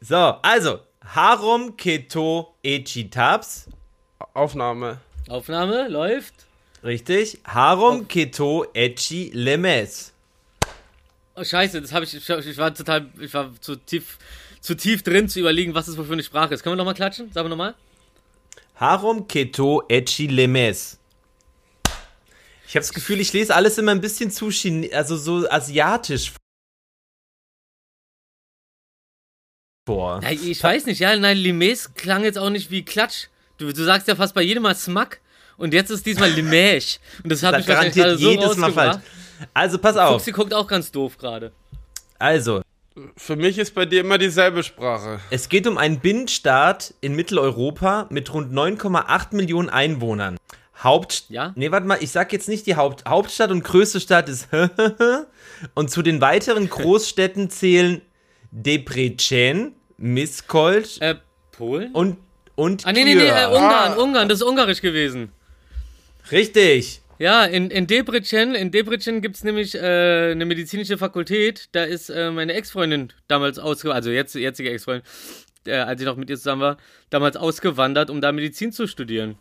So, also, Harum Keto Echitabs. Aufnahme. Aufnahme läuft. Richtig. Harum Keto Echi Lemes. Oh, scheiße, das habe ich, ich, ich war total, ich war zu tief, zu tief drin zu überlegen, was das wohl für eine Sprache ist. Können wir nochmal klatschen? Sagen wir nochmal. Harum Keto Echi Lemes. Ich habe das Gefühl, ich lese alles immer ein bisschen zu Chine also so asiatisch vor. Ja, ich weiß nicht, ja, nein, Limes klang jetzt auch nicht wie Klatsch. Du, du sagst ja fast bei jedem Mal Smack und jetzt ist diesmal Limesh. Und das hat Das mich wahrscheinlich gerade so jedes Mal falsch. Also, pass auf. Fuchsi guckt auch ganz doof gerade. Also, Für mich ist bei dir immer dieselbe Sprache. es geht um einen Binnenstaat in Mitteleuropa mit rund 9,8 Millionen Einwohnern. Haupt... Ja? Nee, warte mal, ich sag jetzt nicht die Haupt Hauptstadt und größte Stadt ist und zu den weiteren Großstädten zählen Debrecen, Miskolc Äh, Polen? und und ah, nee, nee, nee, äh. Ungarn, Ungarn, das ist ungarisch gewesen. Richtig. Ja, in, in Debrecen, in Debrecen gibt's nämlich äh, eine medizinische Fakultät. Da ist äh, meine Ex-Freundin damals ausgewandert, also jetzt, jetzige Ex-Freundin, äh, als ich noch mit ihr zusammen war, damals ausgewandert, um da Medizin zu studieren.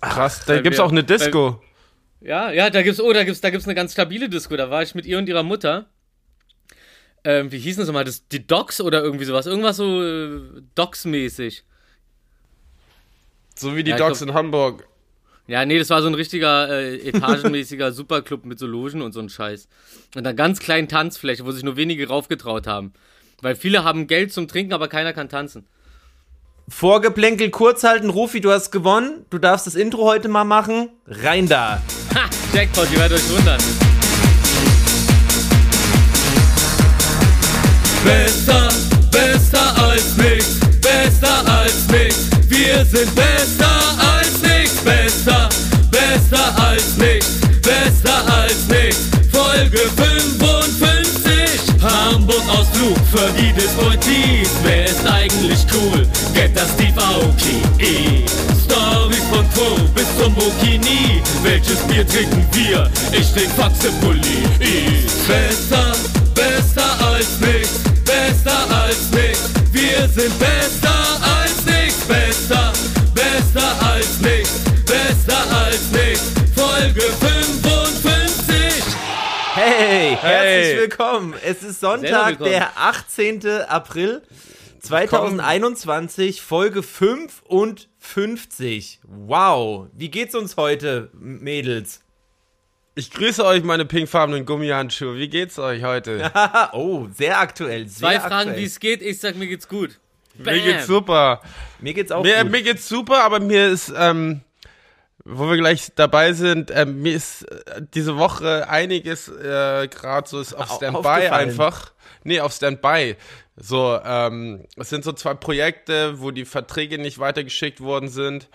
Krass, da weil gibt's wir- auch eine Disco. Ja, ja, da gibt's, oh, da gibt's, da gibt's eine ganz stabile Disco. Da war ich mit ihr und ihrer Mutter. Ähm, wie hießen das nochmal? Das, die Docs oder irgendwie sowas? Irgendwas so äh, Docs-mäßig. So wie die Ja, glaub- in Hamburg. Ja, nee, das war so ein richtiger äh, etagenmäßiger Superclub mit so Logen und so ein Scheiß. Und einer ganz kleinen Tanzfläche, wo sich nur wenige raufgetraut haben. Weil viele haben Geld zum Trinken, aber keiner kann tanzen. Vorgeplänkel kurz halten, Rufi, du hast gewonnen. Du darfst das Intro heute mal machen. Rein da. Ha! Jackpot, ihr werdet euch wundern. Besser, besser als nichts, besser als nichts. Wir sind besser als nichts, besser, besser als nichts, besser als nichts. Folge 55, Hamburg-Ausflug für die Desportiv. Wer ist eigentlich cool? Get das Steve Aoki. Stories von Quo bis zum Bikini. Welches Bier trinken wir? Ich trink Faxepulli. Besser, besser als nichts, besser als nichts. Wir sind besser als nichts, besser, besser als nichts, besser als nichts. Folge 55. Hey, herzlich Hey. willkommen. Es ist Sonntag, der 18. April 2021, Folge 55. Wow. Wie geht's uns heute, Mädels? Ich grüße euch, meine pinkfarbenen Gummihandschuhe. Wie geht's euch heute? Oh, sehr aktuell. Sehr Zwei Fragen, wie es geht. Ich sag, mir geht's gut. Mir geht's super. Mir geht's auch Mir, gut. mir geht's super, aber mir ist, ähm, wo wir gleich dabei sind, ähm, mir ist äh, diese Woche einiges äh, gerade so ist auf Au- Standby einfach. Nee, auf Standby. So, ähm, es sind so zwei Projekte, wo die Verträge nicht weitergeschickt worden sind.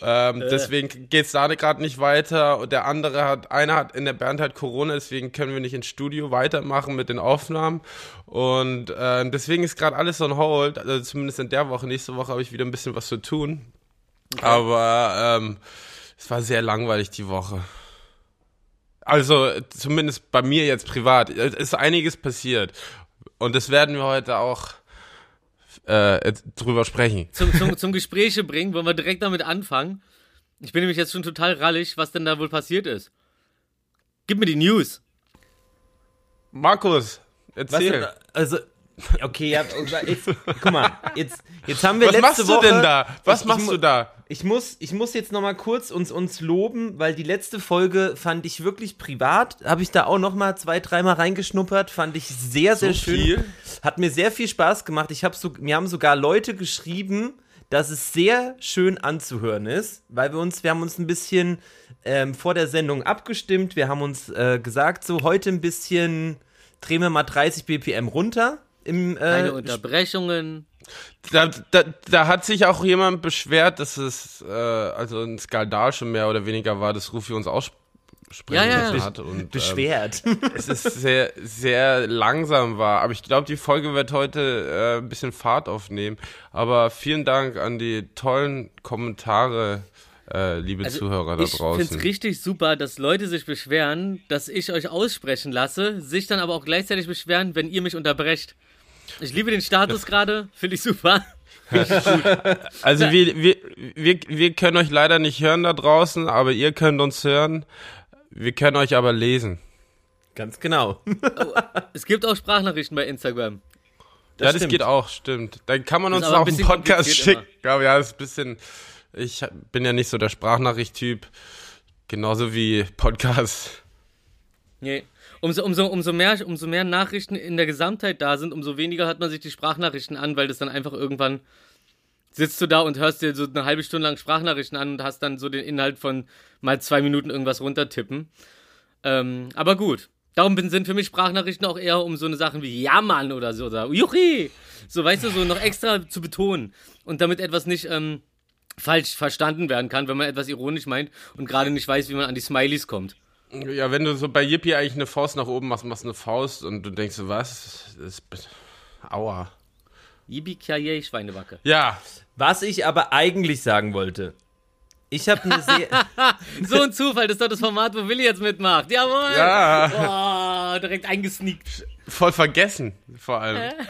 Ähm, Äh. Deswegen geht's da gerade nicht weiter. Und der andere hat, einer hat in der Band hat Corona, deswegen können wir nicht ins Studio weitermachen mit den Aufnahmen. Und ähm, deswegen ist gerade alles on hold. Also zumindest in der Woche. Nächste Woche habe ich wieder ein bisschen was zu tun. Aber ähm, es war sehr langweilig die Woche. Also zumindest bei mir jetzt privat. Es ist einiges passiert. Und das werden wir heute auch äh, drüber sprechen. Zum, zum, zum Gespräche bringen, wollen wir direkt damit anfangen. Ich bin nämlich jetzt schon total rallig, was denn da wohl passiert ist. Gib mir die News. Markus, Was erzähl. denn, also, okay, ja, jetzt, guck mal, jetzt, jetzt haben wir Was letzte machst du Woche, denn da? Was ich, ich, machst mu- du da? Ich muss, ich muss jetzt noch mal kurz uns, uns loben, weil die letzte Folge fand ich wirklich privat. Habe ich da auch noch mal zwei, dreimal reingeschnuppert. Fand ich sehr, sehr So schön. viel? Hat mir sehr viel Spaß gemacht. Ich habe so, mir haben sogar Leute geschrieben, dass es sehr schön anzuhören ist, weil wir uns, wir haben uns ein bisschen ähm, vor der Sendung abgestimmt. Wir haben uns äh, gesagt, so heute ein bisschen drehen wir mal 30 BPM runter. Im, Keine äh, Unterbrechungen. Da, da, da hat sich auch jemand beschwert, dass es äh, also ein Skandal schon mehr oder weniger war, dass Rufi uns aussprechen Ja, ja, ja. hat. Und, ähm, beschwert. es ist sehr, sehr langsam war. Aber ich glaube, die Folge wird heute äh, ein bisschen Fahrt aufnehmen. Aber vielen Dank an die tollen Kommentare, äh, liebe Also, Zuhörer da ich finde es draußen. richtig super, dass Leute sich beschweren, dass ich euch aussprechen lasse, sich dann aber auch gleichzeitig beschweren, wenn ihr mich unterbrecht. Ich liebe den Status gerade, finde ich super. Also wir, wir, wir, wir können euch leider nicht hören da draußen, aber ihr könnt uns hören. Wir können euch aber lesen. Ganz genau. Es gibt auch Sprachnachrichten bei Instagram. ja, das stimmt. geht auch, stimmt. Dann kann man Das uns auch ein einen bisschen Podcast schicken. Ja, ja, ist ein bisschen. Ich bin ja nicht so der Sprachnachricht-Typ. Genauso wie Podcast. Nee. Umso, umso, umso, mehr, umso mehr Nachrichten in der Gesamtheit da sind, umso weniger hört man sich die Sprachnachrichten an, weil das dann einfach irgendwann sitzt du da und hörst dir so eine halbe Stunde lang Sprachnachrichten an und hast dann so den Inhalt von mal zwei Minuten irgendwas runtertippen. Ähm, aber gut. Darum sind für mich Sprachnachrichten auch eher um so eine Sachen wie Ja, Mann oder so oder Juchi. So, weißt du, so noch extra zu betonen. Und damit etwas nicht ähm, falsch verstanden werden kann, wenn man etwas ironisch meint und gerade nicht weiß, wie man an die Smileys kommt. Ja, wenn du so bei Yippie eigentlich eine Faust nach oben machst, machst du eine Faust und du denkst so, was? Das ist, aua. Yippie Schweinebacke. Ja, Was ich aber eigentlich sagen wollte. Ich habe eine sehr. So ein Zufall, das ist doch das Format, wo Willi jetzt mitmacht. Jawohl! ja, Boah, direkt eingesneakt. voll vergessen, vor allem.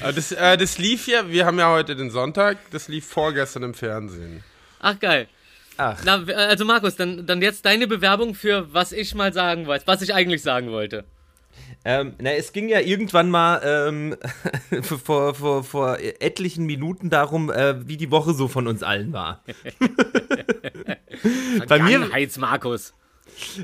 Das, äh, das lief ja, wir haben ja heute den Sonntag, das lief vorgestern im Fernsehen. Ach, geil. Ach, Na, also Markus, dann, dann jetzt deine Bewerbung für was ich mal sagen wollte, was ich eigentlich sagen wollte. ähm, na, es ging ja irgendwann mal ähm, vor, vor, vor etlichen Minuten darum, äh, wie die Woche so von uns allen war. Bei mir- Markus.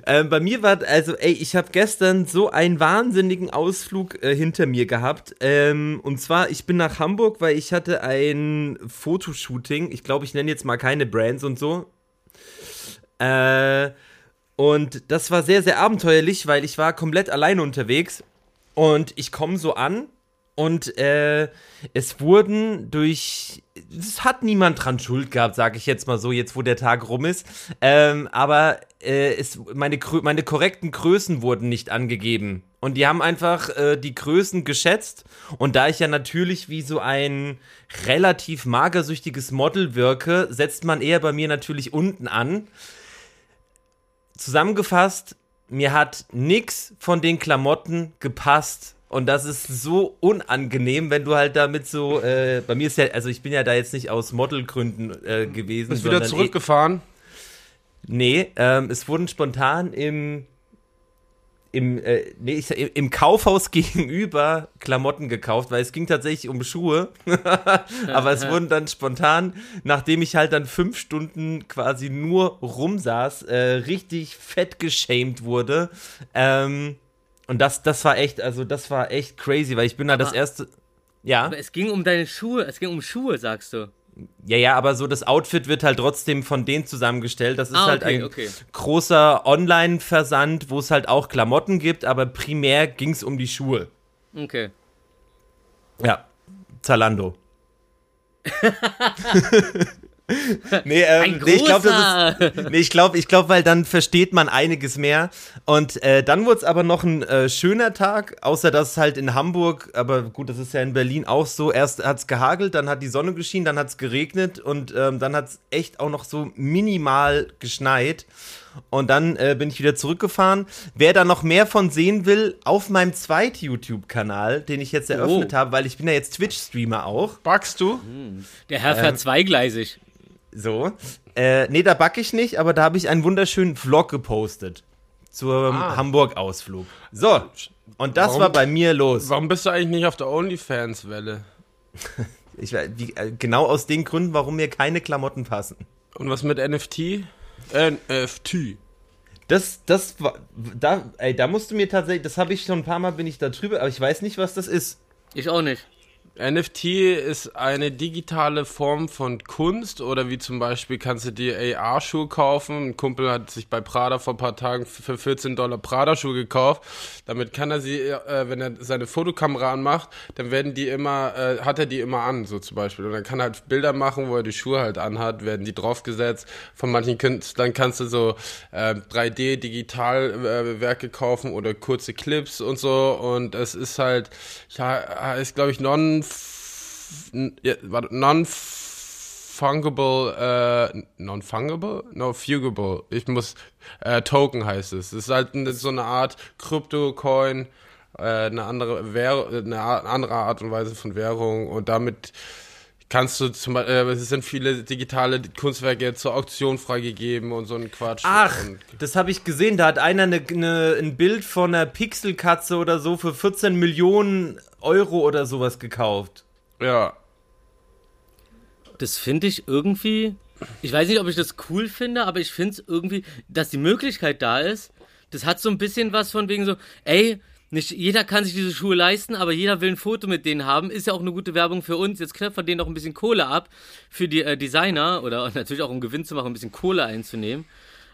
Ähm, bei mir war, also, ey, ich habe gestern so einen wahnsinnigen Ausflug äh, hinter mir gehabt. Ähm, und zwar, ich bin nach Hamburg, weil ich hatte ein Fotoshooting. Ich glaube, ich nenne jetzt mal keine Brands und so. Äh, und das war sehr, sehr abenteuerlich, weil ich war komplett alleine unterwegs. Und ich komme so an und äh, es wurden durch. Es hat niemand dran Schuld gehabt, sage ich jetzt mal so, jetzt wo der Tag rum ist. Ähm, aber äh, es, meine, meine korrekten Größen wurden nicht angegeben. Und die haben einfach äh, die Größen geschätzt. Und da ich ja natürlich wie so ein relativ magersüchtiges Model wirke, setzt man eher bei mir natürlich unten an. Zusammengefasst, mir hat nix von den Klamotten gepasst. Und das ist so unangenehm, wenn du halt damit so, äh, bei mir ist ja, also ich bin ja da jetzt nicht aus Modelgründen äh, gewesen. Bist wieder sondern eh- zurückgefahren? Nee, ähm, es wurden spontan im im, äh, nee, ich, im Kaufhaus gegenüber Klamotten gekauft, weil es ging tatsächlich um Schuhe. Aber es wurden dann spontan, nachdem ich halt dann fünf Stunden quasi nur rumsaß, äh, richtig fett geschämt wurde. Ähm, und das, das war echt, also das war echt crazy, weil ich bin da das Aber- erste. Ja. Aber es ging um deine Schuhe, es ging um Schuhe, sagst du. Ja, ja, aber so das Outfit wird halt trotzdem von denen zusammengestellt. Das ist Ah, halt okay, ein okay. großer Online-Versand, wo es halt auch Klamotten gibt, aber primär ging es um die Schuhe. Okay. Ja, Zalando. nee, ähm, Ein nee, ich glaube, nee, ich glaube, ich glaube, weil dann versteht man einiges mehr. Und äh, dann wurde es aber noch ein äh, schöner Tag, außer dass halt in Hamburg, aber gut, das ist ja in Berlin auch so. Erst hat es gehagelt, dann hat die Sonne geschienen, dann hat es geregnet und ähm, dann hat es echt auch noch so minimal geschneit. Und dann äh, bin ich wieder zurückgefahren. Wer da noch mehr von sehen will, auf meinem zweiten YouTube-Kanal, den ich jetzt eröffnet Oh. habe, weil ich bin ja jetzt Twitch-Streamer auch. Backst du? Der Herr fährt zweigleisig. So. Äh, nee, da backe ich nicht, aber da habe ich einen wunderschönen Vlog gepostet. Zum Ah. Hamburg-Ausflug. So. Und das Warum- war bei mir los. Warum bist du eigentlich nicht auf der OnlyFans-Welle? Ich, war- wie, äh, genau aus den Gründen, warum mir keine Klamotten passen. Und was mit NFT? NFT. Das, das war, da, ey, da musst du mir tatsächlich, das habe ich schon ein paar Mal, bin ich da drüber, aber ich weiß nicht, was das ist. Ich auch nicht. NFT ist eine digitale Form von Kunst oder wie zum Beispiel kannst du dir AR-Schuhe kaufen. Ein Kumpel hat sich bei Prada vor ein paar Tagen für 14 Dollar Prada-Schuhe gekauft. Damit kann er sie, äh, wenn er seine Fotokamera anmacht, dann werden die immer, äh, hat er die immer an, so zum Beispiel. Und dann kann er halt Bilder machen, wo er die Schuhe halt anhat, werden die draufgesetzt. Von manchen Künstlern kannst du so äh, 3D-Digitalwerke kaufen oder kurze Clips und so. Und es ist halt, ja, ist glaube ich non ja, warte, non-fungible, äh, non-fungible? No, fugable. Ich muss, äh, Token heißt es. Es ist halt so eine Art Krypto-Coin äh, eine andere Währ eine andere Art und Weise von Währung und damit kannst du zum Beispiel, äh, es sind viele digitale Kunstwerke zur Auktion freigegeben und so ein Quatsch. Ach, und, das habe ich gesehen. Da hat einer ne, ne, ein Bild von einer Pixelkatze oder so für 14 Millionen Euro oder sowas gekauft. ja. Das finde ich irgendwie. Ich weiß nicht, ob ich das cool finde, aber ich finde es irgendwie, dass die Möglichkeit da ist. Das hat so ein bisschen was von wegen so, ey, nicht jeder kann sich diese Schuhe leisten, aber jeder will ein Foto mit denen haben. Ist ja auch eine gute Werbung für uns. Jetzt knöpft denen noch ein bisschen Kohle ab für die äh, Designer oder natürlich auch um Gewinn zu machen, ein bisschen Kohle einzunehmen.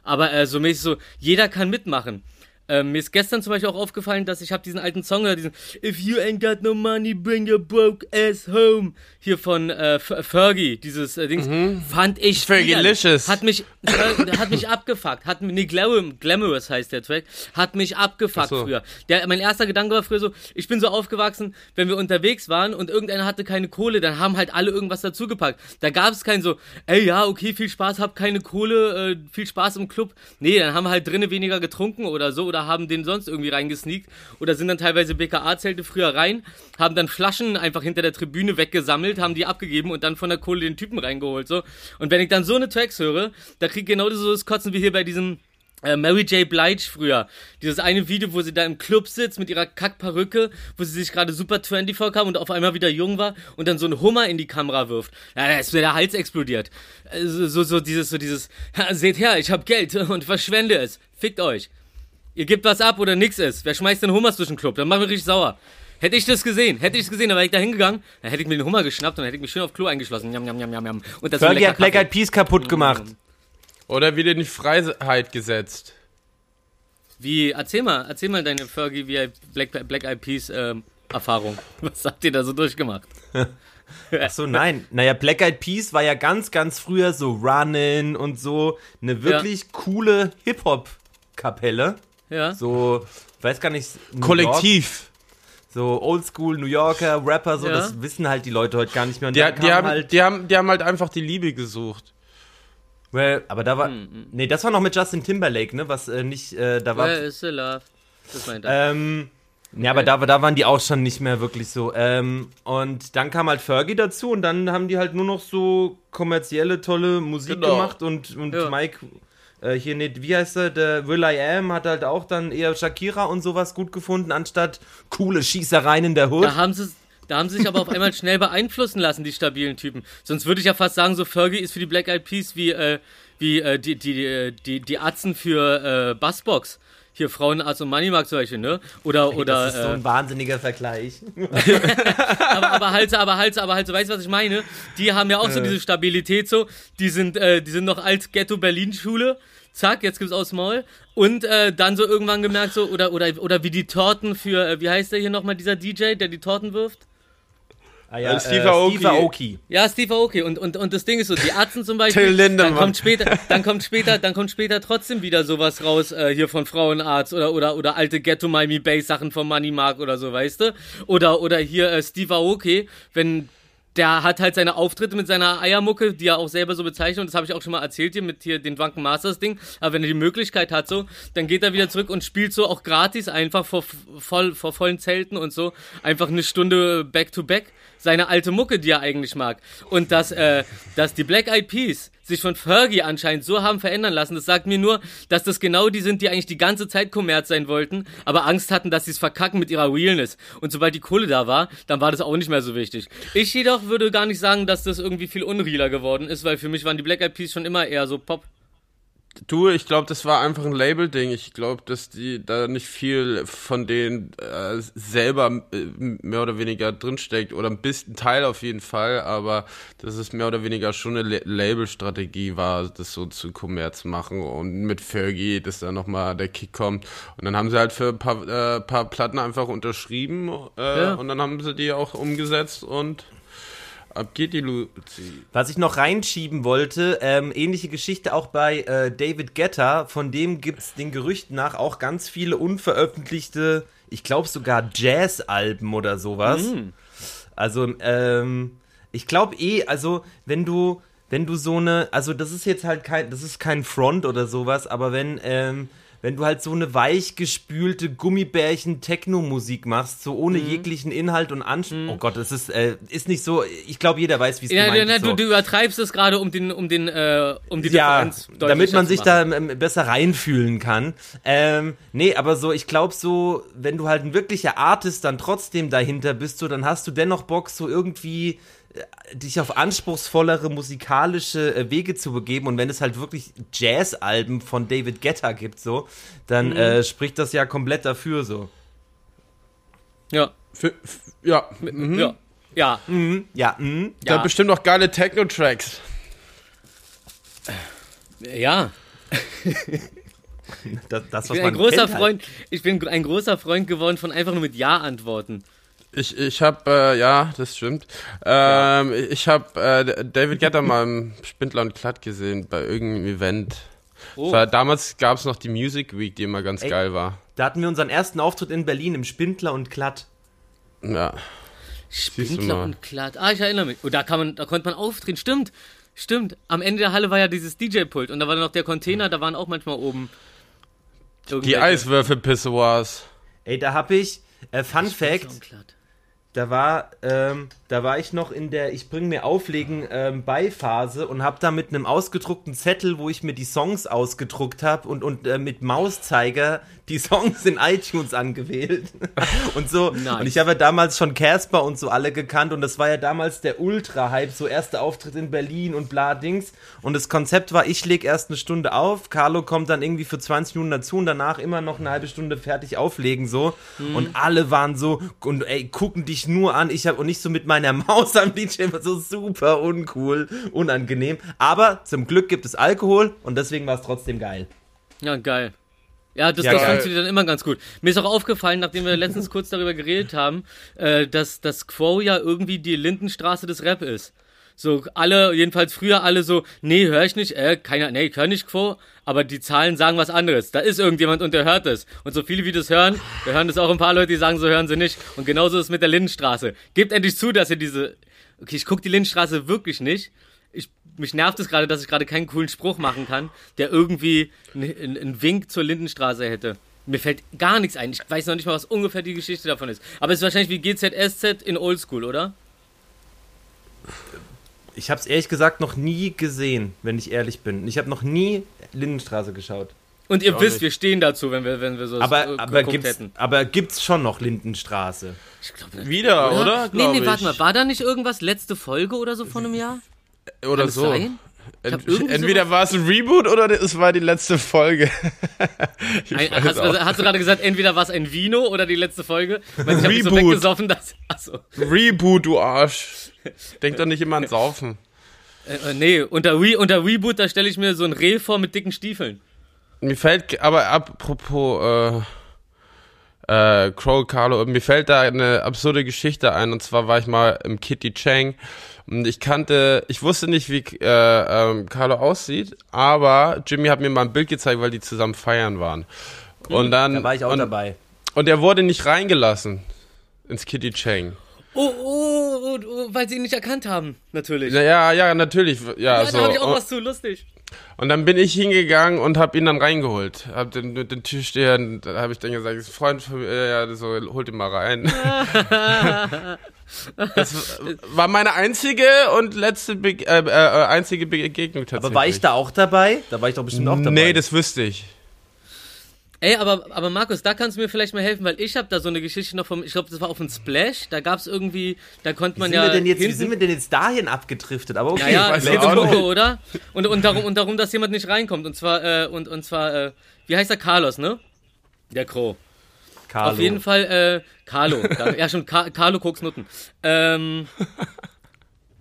Aber äh, so mäßig so, jeder kann mitmachen. Ähm, mir ist gestern zum Beispiel auch aufgefallen, dass ich habe diesen alten Song gehört, diesen If you ain't got no money, bring your broke ass home. Hier von äh, F- Fergie, dieses äh, Dings, fand ich Fergalicious. Hat mich, äh, hat mich abgefuckt. Hat, nee, Glam Glamorous heißt der Track. Hat mich abgefuckt so. früher. Der, mein erster Gedanke war früher so, ich bin so aufgewachsen, wenn wir unterwegs waren und irgendeiner hatte keine Kohle, dann haben halt alle irgendwas dazugepackt. Da gab es kein so, ey, ja, okay, viel Spaß, hab keine Kohle, äh, viel Spaß im Club. Nee, dann haben wir halt drinnen weniger getrunken oder so oder haben den sonst irgendwie reingesneakt oder sind dann teilweise BKA-Zelte früher rein, haben dann Flaschen einfach hinter der Tribüne weggesammelt, haben die abgegeben und dann von der Kohle den Typen reingeholt, so. Und wenn ich dann so eine Tracks höre, da krieg ich genau so das Kotzen wie hier bei diesem äh, Mary J. Blige früher. Dieses eine Video, wo sie da im Club sitzt mit ihrer Kackperücke, wo sie sich gerade super trendy vorkam und auf einmal wieder jung war und dann so einen Hummer in die Kamera wirft. Ja, da ist mir der Hals explodiert. Äh, So, so, dieses, so dieses, "Ha, seht her, ich hab Geld und verschwende es. Fickt euch. Ihr gebt was ab oder nix ist. Wer schmeißt den Hummers durch den Club? Dann machen wir richtig sauer. Hätte ich das gesehen, hätte ich es gesehen, dann wäre ich da hingegangen, dann hätte ich mir den Hummer geschnappt und dann hätte ich mich schön auf Klo eingeschlossen. Jam, jam, jam, jam, jam. Und das Fergie hat Black Eyed Peas kaputt gemacht. Oder wieder in die Freiheit gesetzt. Wie, erzähl mal, erzähl mal deine Fergie wie Black, Black Eyed Peas ähm, Erfahrung. Was habt ihr da so durchgemacht? Ach so, nein. Naja, Black Eyed Peas war ja ganz, ganz früher so Runnin' und so eine wirklich coole Hip-Hop-Kapelle. Ja. So, weiß gar nicht. New York, Kollektiv. so Oldschool New Yorker Rapper, so, Ja. das wissen halt die Leute heute gar nicht mehr. Und Die, die, haben, halt, die, haben, die haben halt einfach die Liebe gesucht. well, aber da war, Hm, nee, das war noch mit Justin Timberlake, ne, was äh, nicht, äh, da war, Where is the love? Das meint er. ähm, ja, aber da, da waren die auch schon nicht mehr wirklich so. Ähm, und dann kam halt Fergie dazu und dann haben die halt nur noch so kommerzielle, tolle Musik Genau. gemacht und, und Ja. Mike, äh, hier nicht, wie heißt er, der Will I Am hat halt auch dann eher Shakira und sowas gut gefunden, anstatt coole Schießereien in der Hood. Da haben sie da haben sie sich aber auf einmal schnell beeinflussen lassen, die stabilen Typen. Sonst würde ich ja fast sagen, so Fergie ist für die Black Eyed Peas wie, äh, wie äh, die, die, die, die, die Atzen für äh, Bassbox. Hier Frauenarzt und Moneymark zum Beispiel, ne? Oder, oder, das ist so äh, ein wahnsinniger Vergleich. aber, aber halt, aber halt, aber halt, so, weißt du, was ich meine? Die haben ja auch so diese Stabilität so. Die sind, äh, die sind noch alt Ghetto-Berlin-Schule. Zack, jetzt gibt's aus Maul. Und äh, dann so irgendwann gemerkt so, oder, oder, oder wie die Torten für, äh, wie heißt der hier nochmal, dieser DJ, der die Torten wirft? Ah, ja, Äh, Steve Aoki. Steve Aoki. Ja, Steve Aoki. Und, und, und das Ding ist so, die Arzten zum Beispiel, Till Lindemann. dann kommt später, dann kommt später, dann kommt später trotzdem wieder sowas raus, äh, hier von Frauenarzt oder, oder, oder alte Ghetto Miami Bass Sachen von Money Mark oder so, weißt du? Oder, oder hier äh, Steve Aoki, wenn der hat halt seine Auftritte mit seiner Eiermucke, die er auch selber so bezeichnet, und das habe ich auch schon mal erzählt hier mit hier den Drunken Masters Ding, aber wenn er die Möglichkeit hat so, dann geht er wieder zurück und spielt so auch gratis einfach vor, voll, vor vollen Zelten und so, einfach eine Stunde back to back seine alte Mucke, die er eigentlich mag. Und dass, äh, dass die Black Eyed Peas sich von Fergie anscheinend so haben verändern lassen, das sagt mir nur, dass das genau die sind, die eigentlich die ganze Zeit Kommerz sein wollten, aber Angst hatten, dass sie es verkacken mit ihrer Realness. Und sobald die Kohle da war, dann war das auch nicht mehr so wichtig. Ich jedoch würde gar nicht sagen, dass das irgendwie viel unrealer geworden ist, weil für mich waren die Black Eyed Peas schon immer eher so Pop. Du, ich glaube, das war einfach ein Label-Ding. Ich glaube, dass die da nicht viel von denen äh, selber äh, mehr oder weniger drinsteckt. Oder ein bisschen Teil auf jeden Fall, aber dass es mehr oder weniger schon eine La- Label-Strategie war, das so zu Kommerz machen. Und mit Fergie, dass da nochmal der Kick kommt. Und dann haben sie halt für ein paar, äh, paar Platten einfach unterschrieben äh, Ja. und dann haben sie die auch umgesetzt und ab geht die Luzi. Was ich noch reinschieben wollte, ähm, ähnliche Geschichte auch bei äh, David Guetta, von dem gibt es den Gerüchten nach auch ganz viele unveröffentlichte, ich glaube sogar Jazz-Alben oder sowas. Also, ähm, ich glaube eh, also wenn du, wenn du so eine, also das ist jetzt halt kein, das ist kein Front oder sowas, aber wenn, ähm, wenn du halt so eine weichgespülte Gummibärchen-Techno-Musik machst, so ohne Mhm. jeglichen Inhalt und Anspruch. Oh Gott, das ist, äh, ist nicht so, ich glaube, jeder weiß, wie es Ja, gemeint ja, ist. du, so. du übertreibst es gerade, um den, um den, äh, um die ja, Differenz damit man sich da ähm, besser reinfühlen kann. Ähm, nee, aber so, ich glaube so, wenn du halt ein wirklicher Artist dann trotzdem dahinter bist, so, dann hast du dennoch Bock, so irgendwie dich auf anspruchsvollere musikalische äh, Wege zu begeben und wenn es halt wirklich Jazz-Alben von David Guetta gibt, so, dann Mhm. äh, spricht das ja komplett dafür, so. Ja, Für, f- ja, mhm. ja, ja. Mhm, ja, mhm. Da Ja. hat bestimmt auch geile Techno-Tracks. Ja, Das, das ich was bin man ein großer kennt halt. Freund. Ich bin ein großer Freund geworden von einfach nur mit Ja antworten. Ich, ich hab, äh, ja, das stimmt. Ähm, Ich hab äh, David Guetta mal im Spindler und Klatt gesehen bei irgendeinem Event. Oh. War, damals gab's noch die Music Week, die immer ganz Ey. geil war. Da hatten wir unseren ersten Auftritt in Berlin im Spindler und Glatt. Ja. Spindler und glatt. Ah, ich erinnere mich. Oh, da, kann man, da konnte man auftreten. Stimmt. Stimmt. Am Ende der Halle war ja dieses DJ-Pult und da war noch der Container, da waren auch manchmal oben. Die Eiswürfelpissoirs. Ey, da hab ich, äh, Fun Spindler Fact. Da war, ähm, da war ich noch in der Ich bring mir Auflegen ähm, Beiphase und habe da mit einem ausgedruckten Zettel, wo ich mir die Songs ausgedruckt habe und, und äh, mit Mauszeiger die Songs in iTunes angewählt. und so. Nice. Und ich habe ja damals schon Casper und so alle gekannt und das war ja damals der Ultra-Hype, so erster Auftritt in Berlin und bla Dings. Und das Konzept war, ich leg erst eine Stunde auf, Carlo kommt dann irgendwie für 20 Minuten dazu und danach immer noch eine halbe Stunde fertig auflegen so. Und alle waren so und ey, gucken dich nur an. Ich habe und nicht so mit meiner Maus am DJ, war so super uncool, unangenehm. Aber zum Glück gibt es Alkohol und deswegen war es trotzdem geil. Ja, geil. Ja, das, Ja, das funktioniert dann immer ganz gut. Mir ist auch aufgefallen, nachdem wir letztens kurz darüber geredet haben, äh, dass das Quo ja irgendwie die Lindenstraße des Rap ist. So, alle, jedenfalls früher alle so, nee, hör ich nicht, äh, keiner, nee, ich hör nicht Quo, aber die Zahlen sagen was anderes. Da ist irgendjemand und der hört es. Und so viele wie das hören, wir hören das auch ein paar Leute, die sagen, so hören sie nicht. Und genauso ist es mit der Lindenstraße. Gebt endlich zu, dass ihr diese, okay, ich guck die Lindenstraße wirklich nicht. Ich, mich nervt es gerade, dass ich gerade keinen coolen Spruch machen kann, der irgendwie einen einen Wink zur Lindenstraße hätte. Mir fällt gar nichts ein. Ich weiß noch nicht mal, was ungefähr die Geschichte davon ist. Aber es ist wahrscheinlich wie GZSZ in Oldschool, oder? Ich habe es ehrlich gesagt noch nie gesehen, wenn ich ehrlich bin. Ich habe noch nie Lindenstraße geschaut. Und ihr wisst, nicht. wir stehen dazu, wenn wir, wenn wir so Aber, äh, aber, gibt's, hätten. aber gibt's schon noch Lindenstraße? Ich glaub, nicht. Wieder, oder? Nee, Glaub nee, ich. warte mal. War da nicht irgendwas letzte Folge oder so von einem Jahr? Oder Kann so. Ent entweder war es ein Reboot oder es war die letzte Folge. Ein, hast, also, hast du gerade gesagt, entweder war es ein Vino oder die letzte Folge? Weil ich habe mich so Reboot. weggesoffen, dass. Achso. Reboot, du Arsch. Denk doch nicht immer an Saufen. Äh, äh, nee, unter, Re unter Reboot, da stelle ich mir so ein Reh vor mit dicken Stiefeln. Mir fällt, aber apropos äh, äh, Crow Carlo, mir fällt da eine absurde Geschichte ein. Und zwar war ich mal im Kitty Chang und ich kannte, ich wusste nicht, wie äh, ähm, Carlo aussieht, aber Jimmy hat mir mal ein Bild gezeigt, weil die zusammen feiern waren. Und dann Da war ich auch und, dabei. Und er wurde nicht reingelassen ins Kitty Chang. Oh, oh, oh, oh, weil sie ihn nicht erkannt haben, natürlich. Ja, ja, natürlich. Ja, Ja, so. da habe ich auch und, was zu, lustig. Und dann bin ich hingegangen und habe ihn dann reingeholt. Hab den, den Tisch stehen, da habe ich dann gesagt, ist Freund von mir, ja, ja, so, holt ihn mal rein. das war meine einzige und letzte Be äh, äh, einzige Begegnung tatsächlich. Aber war ich da auch dabei? Da war ich doch bestimmt auch dabei. Nee, das wüsste ich. Ey, aber, aber Markus, da kannst du mir vielleicht mal helfen, weil ich habe da so eine Geschichte noch vom, ich glaube, das war auf dem Splash, da gab es irgendwie, da konnte wie, man sind ja wir denn jetzt, wie hinten, sind wir denn jetzt dahin abgedriftet? Aber okay, ja, ja, Logo, nicht. oder? Und, und, darum, und darum, dass jemand nicht reinkommt. Und zwar, äh, und, und zwar, äh, wie heißt der Carlos, ne? Der Crow. Carlo. Auf jeden Fall, äh, Carlo. Ja, schon, Ka Carlo Koksnutten. Ähm.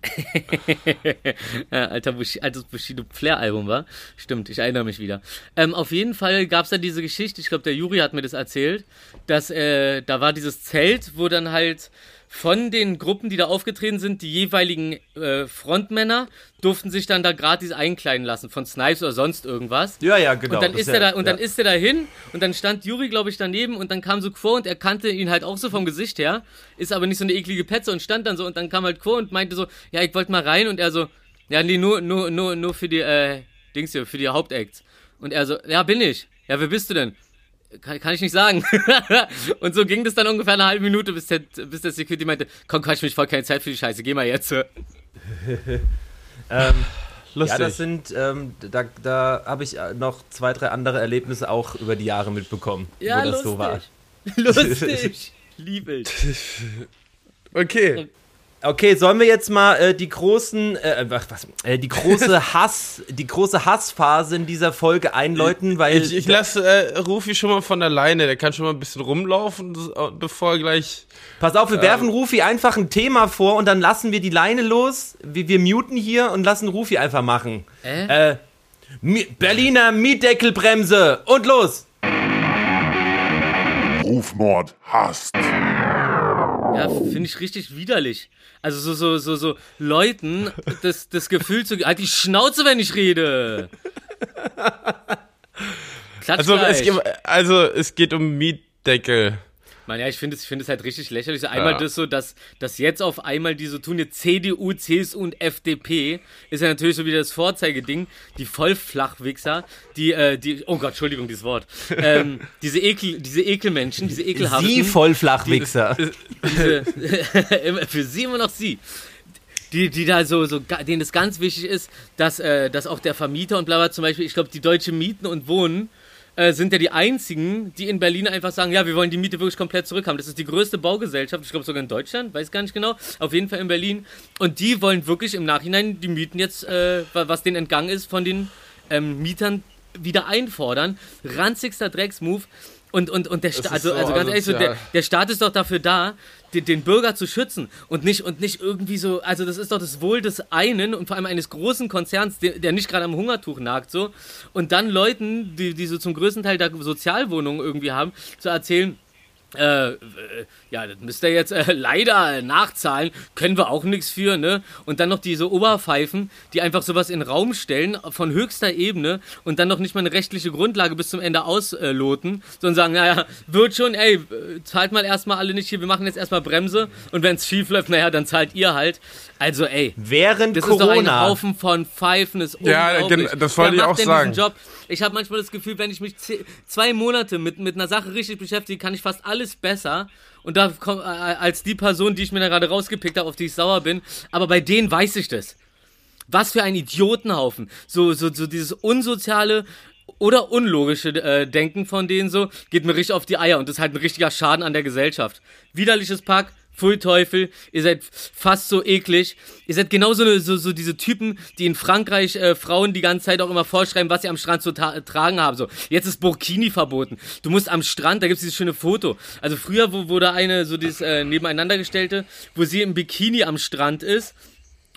alter Bushi, altes Bushido Flair-Album war. Stimmt, ich erinnere mich wieder. Ähm, auf jeden Fall gab es da diese Geschichte, ich glaube, der Juri hat mir das erzählt, dass äh, da war dieses Zelt, wo dann halt von den Gruppen, die da aufgetreten sind, die jeweiligen äh, Frontmänner durften sich dann da gratis einkleiden lassen, von Snipes oder sonst irgendwas. Ja, ja, genau. Und dann ist er da, und dann ja. ist er da hin und dann stand Juri, glaube ich, daneben und dann kam so Quo und er kannte ihn halt auch so vom Gesicht her, ist aber nicht so eine eklige Petze und stand dann so und dann kam halt Quo und meinte so, ja, ich wollte mal rein und er so, ja, nee, nur, nur, nur, nur für die, äh, Dings hier, für die Hauptacts. Und er so, ja, bin ich. Ja, wer bist du denn? Kann, kann ich nicht sagen. und so ging das dann ungefähr eine halbe Minute, bis der, bis der Security meinte, komm, quatsch mich voll, keine Zeit für die Scheiße, geh mal jetzt. Ähm, Lustig. ja, das sind, ähm, da, da habe ich noch zwei, drei andere Erlebnisse auch über die Jahre mitbekommen, Ja, wo das lustig. so war. Lustig. Lieb ich. okay. Okay, sollen wir jetzt mal äh, die großen, äh, was, was, äh, die große Hass, die große Hassphase in dieser Folge einläuten, weil Ich, ich lasse äh, Rufi schon mal von alleine. Der kann schon mal ein bisschen rumlaufen, äh, bevor er gleich. pass auf, wir werfen Rufi einfach ein Thema vor und dann lassen wir die Leine los. Wir, wir muten hier und lassen Rufi einfach machen. Äh? Äh, Mi Berliner Mietdeckelbremse und los. Rufmord hasst. Ja, finde ich richtig widerlich. Also so, so, so, so Leuten das, das Gefühl zu... Halt die Schnauze, wenn ich rede! Klatsch Also es, gleich. geht, also es geht um Mietdeckel. Man, ja, ich finde es, ich finde es halt richtig lächerlich. So einmal Ja. das so, dass, dass jetzt auf einmal die so tun, jetzt CDU, CSU und FDP ist ja natürlich so wieder das Vorzeigeding. Die Vollflachwichser, die, äh, die, oh Gott, Entschuldigung, dieses Wort. Ähm, diese Ekel, diese Ekelmenschen, diese Ekelhaften. Sie Vollflachwichser. diese, immer- für sie immer noch sie. Die, die da so, so, denen es ganz wichtig ist, dass, äh, dass auch der Vermieter und bla bla zum Beispiel, ich glaube, die Deutsche Mieten und Wohnen äh, sind ja die einzigen, die in Berlin einfach sagen, ja, wir wollen die Miete wirklich komplett zurückhaben. Das ist die größte Baugesellschaft, ich glaube sogar in Deutschland, weiß gar nicht genau, auf jeden Fall in Berlin. Und die wollen wirklich im Nachhinein die Mieten jetzt, äh, wa- was denen entgangen ist, von den ähm, Mietern wieder einfordern. Ranzigster Drecksmove. Und, und, und der Staat, also, so also ganz ehrlich, so, der, der Staat ist doch dafür da, den, den Bürger zu schützen und nicht, und nicht irgendwie so, also das ist doch das Wohl des einen und vor allem eines großen Konzerns, der, der nicht gerade am Hungertuch nagt, so. Und dann Leuten, die, die so zum größten Teil da Sozialwohnungen irgendwie haben, zu erzählen, äh, ja, das müsst ihr jetzt äh, leider nachzahlen, können wir auch nichts für, ne? Und dann noch diese Oberpfeifen, die einfach sowas in den Raum stellen, von höchster Ebene und dann noch nicht mal eine rechtliche Grundlage bis zum Ende ausloten, sondern sagen, naja, wird schon, ey, zahlt mal erstmal alle nicht hier, wir machen jetzt erstmal Bremse und wenn es schief läuft, naja, dann zahlt ihr halt. Also, ey, Während das ist doch ein Corona. Haufen von Pfeifen, ist Ja, unglaublich. gen- das wollte ich auch sagen. Job? Ich habe manchmal das Gefühl, wenn ich mich zwei Monate mit, mit einer Sache richtig beschäftige, kann ich fast alles besser. Und da komm, äh, als die Person, die ich mir da gerade rausgepickt habe, auf die ich sauer bin. Aber bei denen weiß ich das. Was für ein Idiotenhaufen. So, so, so dieses unsoziale oder unlogische äh, Denken von denen so, geht mir richtig auf die Eier und das ist halt ein richtiger Schaden an der Gesellschaft. Widerliches Pack, Pfui Teufel, ihr seid fast so eklig. Ihr seid genauso so, so diese Typen, die in Frankreich äh, Frauen die ganze Zeit auch immer vorschreiben, was sie am Strand zu ta- tragen haben. So, jetzt ist Burkini verboten. Du musst am Strand, da gibt's dieses schöne Foto. Also früher, wo, wo da eine, so dieses äh, nebeneinander gestellte, wo sie im Bikini am Strand ist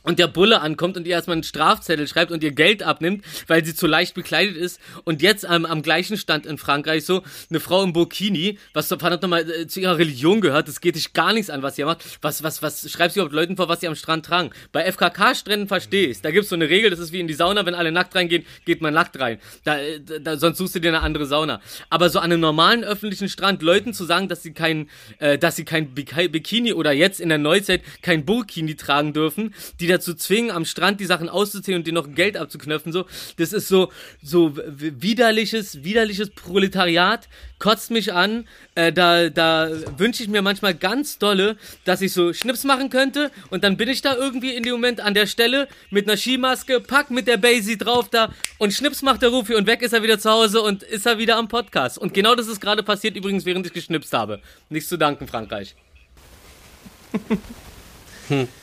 und der Bulle ankommt und ihr erstmal einen Strafzettel schreibt und ihr Geld abnimmt, weil sie zu leicht bekleidet ist und jetzt ähm, am gleichen Stand in Frankreich so eine Frau im Burkini, was verdammt nochmal äh, zu ihrer Religion gehört, das geht dich gar nichts an, was ihr macht. Was, was, was schreibst du überhaupt Leuten vor, was sie am Strand tragen? Bei FKK-Stränden verstehe ich's. Da gibt's so eine Regel, das ist wie in die Sauna, wenn alle nackt reingehen, geht man nackt rein. Da, äh, da, sonst suchst du dir eine andere Sauna. Aber so an einem normalen öffentlichen Strand Leuten zu sagen, dass sie kein, äh, dass sie kein Bik- Bikini oder jetzt in der Neuzeit kein Burkini tragen dürfen, die dazu zwingen, am Strand die Sachen auszuziehen und dir noch Geld abzuknöpfen, so, das ist so, so widerliches, widerliches Proletariat, kotzt mich an, äh, da, da wünsche ich mir manchmal ganz dolle, dass ich so Schnips machen könnte und dann bin ich da irgendwie in dem Moment an der Stelle mit einer Skimaske, pack mit der Basie drauf da und Schnips macht der Rufi und weg ist er wieder zu Hause und ist er wieder am Podcast. Und genau das ist gerade passiert übrigens, während ich geschnipst habe. Nichts zu danken, Frankreich.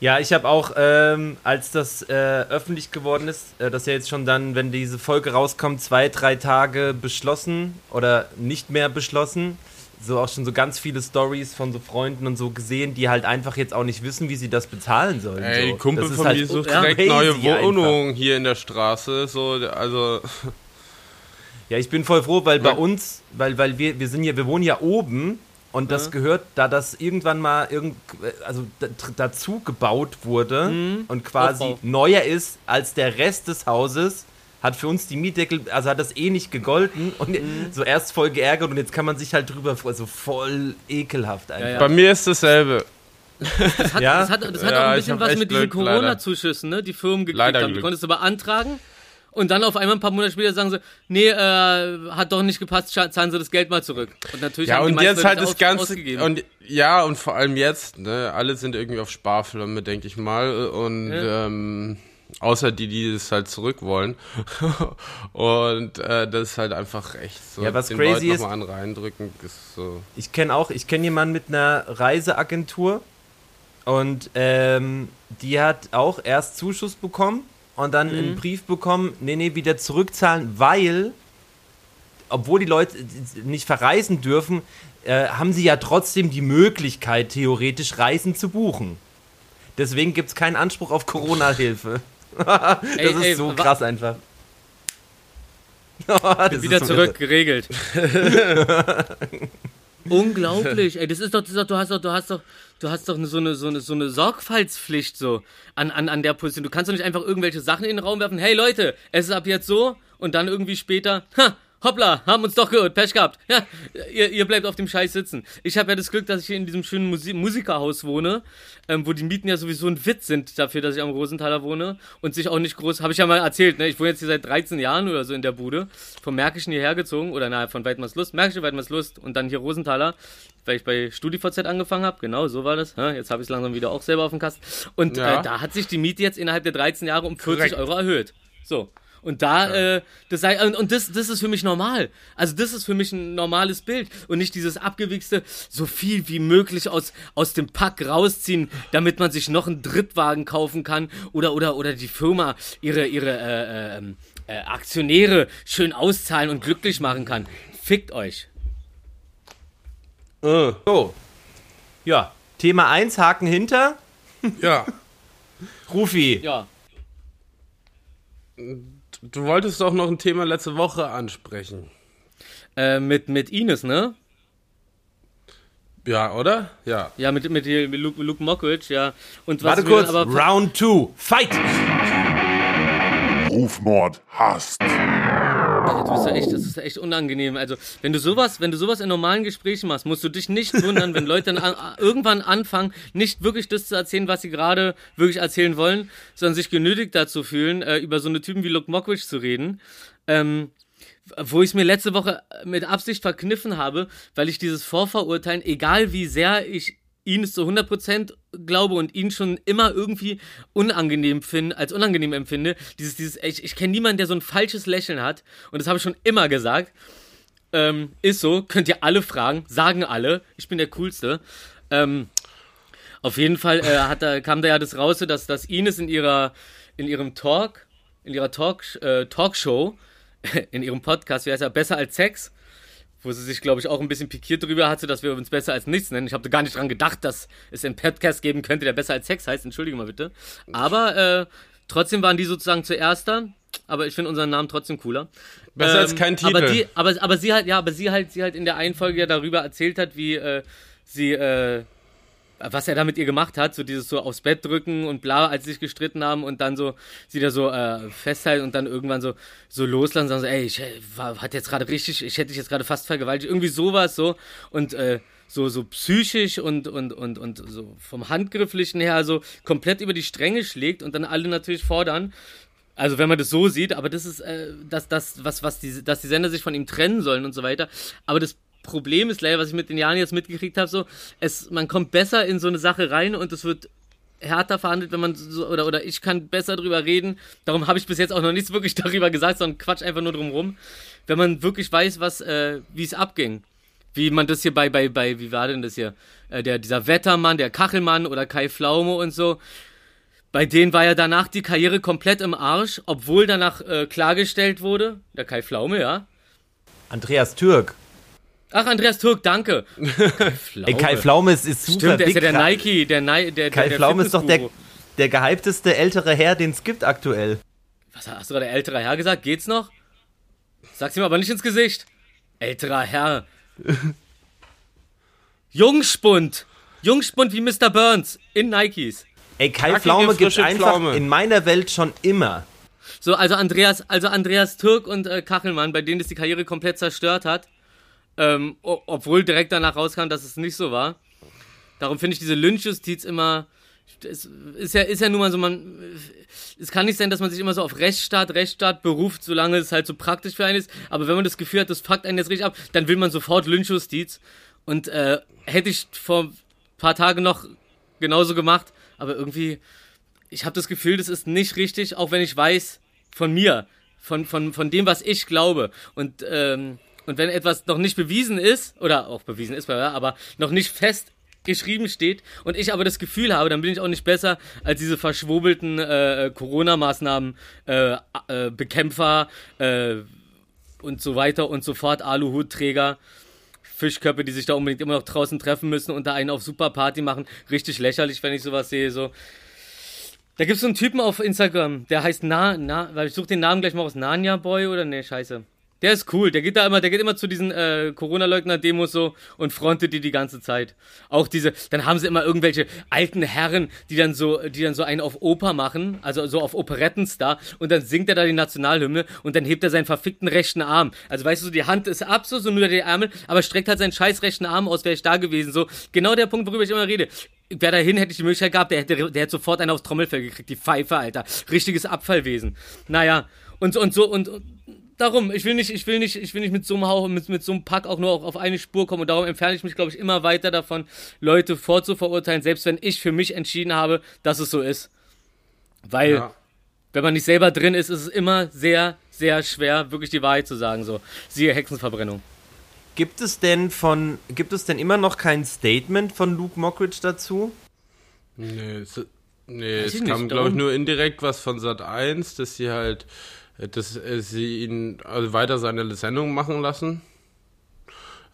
Ja, ich habe auch, ähm, als das äh, öffentlich geworden ist, äh, das ja jetzt schon dann, wenn diese Folge rauskommt, zwei, drei Tage beschlossen oder nicht mehr beschlossen. So auch schon so ganz viele Stories von so Freunden und so gesehen, die halt einfach jetzt auch nicht wissen, wie sie das bezahlen sollen. Ey, so. Kumpel Das von halt mir sucht ja, direkt neue einfach. Wohnungen hier in der Straße. So, also. Ja, ich bin voll froh, weil bei uns, weil, weil wir, wir sind ja, wir wohnen ja oben und das gehört, da das irgendwann mal irgend, also da- dazu gebaut wurde und quasi Aufbau. neuer ist als der Rest des Hauses, hat für uns die Mietdeckel, also hat das eh nicht gegolten und so erst voll geärgert und jetzt kann man sich halt drüber, also voll ekelhaft einfach. ja. Bei mir ist dasselbe. Das hat, Ja? das hat, das hat Ja, auch ein bisschen was mit diesen. Corona-Zuschüssen, ne, die Firmen gekriegt Leider haben. Die konntest du beantragen Und dann auf einmal ein paar Monate später sagen sie, nee, äh, hat doch nicht gepasst, zahlen sie das Geld mal zurück. Und natürlich Ja, haben die und meisten jetzt halt das aus- Ganze. ausgegeben. Und ja, und vor allem jetzt, ne, alle sind irgendwie auf Sparflamme, denke ich mal. Und Ja. ähm, außer die, die das halt zurück wollen. und äh, das ist halt einfach echt so. Ja, was den crazy Leuten ist- noch mal einen reindrücken, ist so. Ich kenne auch, ich kenne jemanden mit einer Reiseagentur und ähm, die hat auch erst Zuschuss bekommen und dann einen Brief bekommen, nee, nee, wieder zurückzahlen, weil, obwohl die Leute nicht verreisen dürfen, äh, haben sie ja trotzdem die Möglichkeit, theoretisch Reisen zu buchen. Deswegen gibt es keinen Anspruch auf Corona-Hilfe. das Ey, ist ey, so krass einfach. Das wieder zurück, geregelt. Unglaublich, ey, das ist doch, das ist doch, du hast doch, du hast doch, du hast doch so eine, so eine, so eine Sorgfaltspflicht so an, an, an der Position. Du kannst doch nicht einfach irgendwelche Sachen in den Raum werfen. Hey Leute, es ist ab jetzt so und dann irgendwie später, ha, hoppla, haben uns doch gehört, Pech gehabt. Ja, ihr, ihr bleibt auf dem Scheiß sitzen. Ich habe ja das Glück, dass ich hier in diesem schönen Musi Musikerhaus wohne, ähm, wo die Mieten ja sowieso ein Witz sind dafür, dass ich am Rosenthaler wohne und sich auch nicht groß, habe ich ja mal erzählt, ne? Ich wohne jetzt hier seit 13 Jahren oder so in der Bude, vom Märkischen hierher gezogen oder nahe von Weidmarslust, Märkische Weidmarslust und dann hier Rosenthaler, weil ich bei StudiVZ angefangen habe, genau, so war das. Ja, jetzt habe ich es langsam wieder auch selber auf dem Kasten. Und Ja. äh, da hat sich die Miete jetzt innerhalb der 13 Jahre um 40 Korrekt. Euro erhöht. So. Und da, äh, das sei, und, und das, das ist für mich normal. Also das ist für mich ein normales Bild und nicht dieses abgewichste, so viel wie möglich aus, aus dem Pack rausziehen, damit man sich noch einen Drittwagen kaufen kann oder, oder, oder die Firma ihre, ihre, äh, äh, äh, Aktionäre schön auszahlen und glücklich machen kann. Fickt euch. Äh, So. Ja, Thema 1, Haken hinter. ja. Rufi. Ja. Du wolltest doch noch ein Thema letzte Woche ansprechen. Äh, mit, mit Ines, ne? Ja, oder? Ja. Ja, mit, mit, mit Luke, Luke Mockridge, ja. Und was Warte kurz, aber Round 2, Fight! Rufmord hast. Du bist ja echt, das ist ja echt unangenehm. Also, wenn du sowas, wenn du sowas in normalen Gesprächen machst, musst du dich nicht wundern, wenn Leute dann an, irgendwann anfangen, nicht wirklich das zu erzählen, was sie gerade wirklich erzählen wollen, sondern sich genötigt dazu fühlen, äh, über so eine Typen wie Luke Mockridge zu reden. Ähm, wo ich es mir letzte Woche mit Absicht verkniffen habe, weil ich dieses Vorverurteilen, egal wie sehr ich ihn zu 100% glaube und ihn schon immer irgendwie unangenehm finde, als unangenehm empfinde, dieses, dieses, ich, ich kenne niemanden, der so ein falsches Lächeln hat. Und das habe ich schon immer gesagt, ähm, ist so, könnt ihr alle fragen, sagen alle, ich bin der Coolste. Ähm, auf jeden Fall äh, hat da, kam da ja das raus, dass, dass Ines in ihrer, in ihrem Talk, in ihrer Talk, äh, Talkshow, in ihrem Podcast, wie heißt er, Besser als Sex, wo sie sich, glaube ich, auch ein bisschen pikiert drüber hatte, dass wir uns besser als nichts nennen. Ich habe gar nicht dran gedacht, dass es einen Podcast geben könnte, der besser als Sex heißt. Entschuldige mal bitte. Aber äh, trotzdem waren die sozusagen zuerst da. Aber ich finde unseren Namen trotzdem cooler. Besser als kein Titel. Aber, die, aber, aber sie halt, ja, aber sie halt, sie halt in der einen Folge ja darüber erzählt hat, wie äh, sie, äh, was er da mit ihr gemacht hat, so dieses so aufs Bett drücken und bla, als sie sich gestritten haben und dann so sie da so äh, festhalten und dann irgendwann so so loslassen, sagen so, ey, ich äh, war, hat jetzt gerade richtig, ich hätte dich jetzt gerade fast vergewaltigt, irgendwie sowas so. Und äh, so so psychisch und und und und so vom handgrifflichen her so komplett über die Stränge schlägt und dann alle natürlich fordern, also wenn man das so sieht, aber das ist äh, das, das, was, was die, dass die Sender sich von ihm trennen sollen und so weiter. Aber das Problem ist leider, was ich mit den Jahren jetzt mitgekriegt habe, so, es, man kommt besser in so eine Sache rein und es wird härter verhandelt, wenn man so, oder, oder ich kann besser drüber reden. Darum habe ich bis jetzt auch noch nichts wirklich darüber gesagt, sondern quatsch einfach nur drum rum. Wenn man wirklich weiß, was, äh, wie es abging. Wie man das hier bei, bei, bei, wie war denn das hier? Äh, der, dieser Wettermann, der Kachelmann oder Kai Pflaume und so. Bei denen war ja danach die Karriere komplett im Arsch, obwohl danach äh, klargestellt wurde. Der Kai Pflaume, ja. Andreas Türk. Ach, Andreas Türk, danke. Kai Pflaume. Ey, Kai Pflaume ist, ist super Stimmt, der ist ja der Nike, der Nike, der, Kai der, der Pflaume ist doch der, der gehypteste ältere Herr, den es gibt aktuell. Was hast du gerade älterer Herr gesagt? Geht's noch? Sag's ihm aber nicht ins Gesicht. Älterer Herr. Jungspund. Jungspund wie Mr. Burns in Nikes. Ey, Kai Knackige, Pflaume gibt einfach Pflaume. in meiner Welt schon immer. So, also Andreas, also Andreas Türk und äh, Kachelmann, bei denen das die Karriere komplett zerstört hat. Ähm, obwohl direkt danach rauskam, dass es nicht so war. Darum finde ich diese Lynchjustiz immer es ist ja, ist ja nun mal so, man, es kann nicht sein, dass man sich immer so auf Rechtsstaat, Rechtsstaat beruft, solange es halt so praktisch für einen ist. Aber wenn man das Gefühl hat, das fuckt einen jetzt richtig ab, dann will man sofort Lynchjustiz. Und äh, hätte ich vor ein paar Tagen noch genauso gemacht, aber irgendwie, ich habe das Gefühl, das ist nicht richtig, auch wenn ich weiß von mir, von, von, von dem, was ich glaube. Und, ähm, und wenn etwas noch nicht bewiesen ist, oder auch bewiesen ist, aber noch nicht fest geschrieben steht und ich aber das Gefühl habe, dann bin ich auch nicht besser als diese verschwobelten äh, Corona-Maßnahmen, äh, äh, äh, und so weiter und so fort, Aluhutträger. Fischköpfe, die sich da unbedingt immer noch draußen treffen müssen und da einen auf super Party machen. Richtig lächerlich, wenn ich sowas sehe. So. Da gibt es so einen Typen auf Instagram, der heißt Na, Na, weil ich suche den Namen gleich mal aus, Nanya Boy oder ne, scheiße. Der ist cool, der geht da immer, der geht immer zu diesen äh, Corona-Leugner-Demos so und frontet die die ganze Zeit. Auch diese, dann haben sie immer irgendwelche alten Herren, die dann so, die dann so einen auf Oper machen, also so auf Operettenstar und dann singt er da die Nationalhymne und dann hebt er seinen verfickten rechten Arm. Also weißt du, die Hand ist ab so, so nur der Ärmel, aber streckt halt seinen scheiß rechten Arm aus, wäre ich da gewesen, so. Genau der Punkt, worüber ich immer rede. Wer dahin hätte ich die Möglichkeit gehabt, der hätte, der hätte sofort einen aufs Trommelfell gekriegt, die Pfeife, Alter. Richtiges Abfallwesen. Naja, und, und so, und, und darum, ich will nicht, ich will nicht, ich will nicht mit so einem Hauch, mit, mit so einem Pack auch nur auf eine Spur kommen und darum entferne ich mich, glaube ich, immer weiter davon, Leute vorzuverurteilen, selbst wenn ich für mich entschieden habe, dass es so ist. Weil, ja. wenn man nicht selber drin ist, ist es immer sehr, sehr schwer, wirklich die Wahrheit zu sagen, so. Siehe Hexenverbrennung. Gibt es denn von, gibt es denn immer noch kein Statement von Luke Mockridge dazu? Nee, es, nee, es kam, glaube ich, nur indirekt was von Sat 1, dass sie halt dass äh, sie ihn also weiter seine Sendung machen lassen.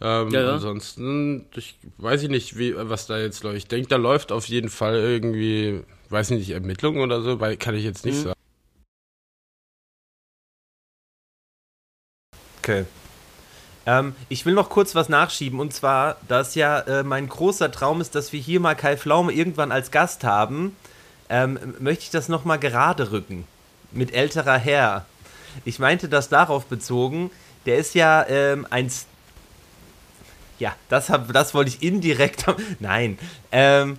Ähm, ja, ja. Ansonsten, ich weiß ich nicht, wie, was da jetzt läuft. Ich denke, da läuft auf jeden Fall irgendwie, weiß nicht, Ermittlungen oder so, weil kann ich jetzt nicht mhm. sagen. Okay. Ähm, ich will noch kurz was nachschieben und zwar, dass ja äh, mein großer Traum ist, dass wir hier mal Kai Pflaume irgendwann als Gast haben, ähm, möchte ich das nochmal gerade rücken. Mit älterer Herr. Ich meinte das darauf bezogen, der ist ja ähm, ein. Ja, das, hab, das wollte ich indirekt. Nein. Ähm,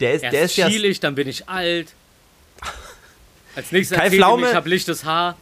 der ist, Erst der ist schiel ich, dann bin ich alt. Als nächstes Kai Pflaume, ich habe lichtes Haar.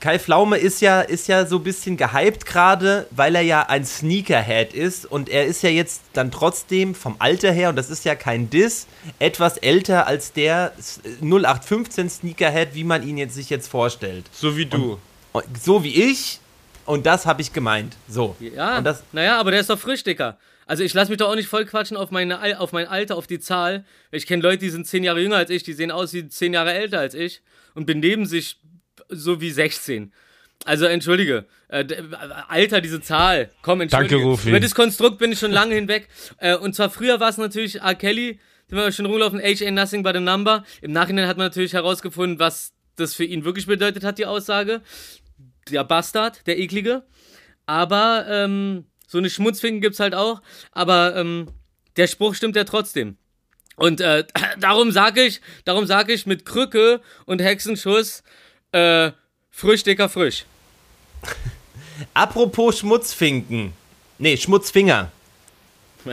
Kai Pflaume ist ja, ist ja so ein bisschen gehypt gerade, weil er ja ein Sneakerhead ist und er ist ja jetzt dann trotzdem vom Alter her, und das ist ja kein Diss, etwas älter als der 0815 Sneakerhead, wie man ihn jetzt sich jetzt vorstellt. So wie du. Und, und so wie ich und das habe ich gemeint. So. Ja, und das, naja, aber der ist doch frisch, Dicker. Also ich lasse mich doch auch nicht voll quatschen auf, meine, auf mein Alter, auf die Zahl. Ich kenne Leute, die sind zehn Jahre jünger als ich, die sehen aus wie zehn Jahre älter als ich und benehmen sich so wie 16. Also entschuldige, äh, Alter, diese Zahl, komm, entschuldige. Danke, Rufi. Über das Konstrukt bin ich schon lange hinweg. Äh, und zwar früher war es natürlich R. Kelly, den wir schon rumlaufen, Age ain't nothing but a number. Im Nachhinein hat man natürlich herausgefunden, was das für ihn wirklich bedeutet hat, die Aussage. Der Bastard, der Eklige. Aber ähm, so eine Schmutzfinken gibt's halt auch. Aber ähm, der Spruch stimmt ja trotzdem. Und äh, darum sage ich, darum sage ich mit Krücke und Hexenschuss, äh, frisch, dicker, frisch. Apropos Schmutzfinken. Nee, Schmutzfinger.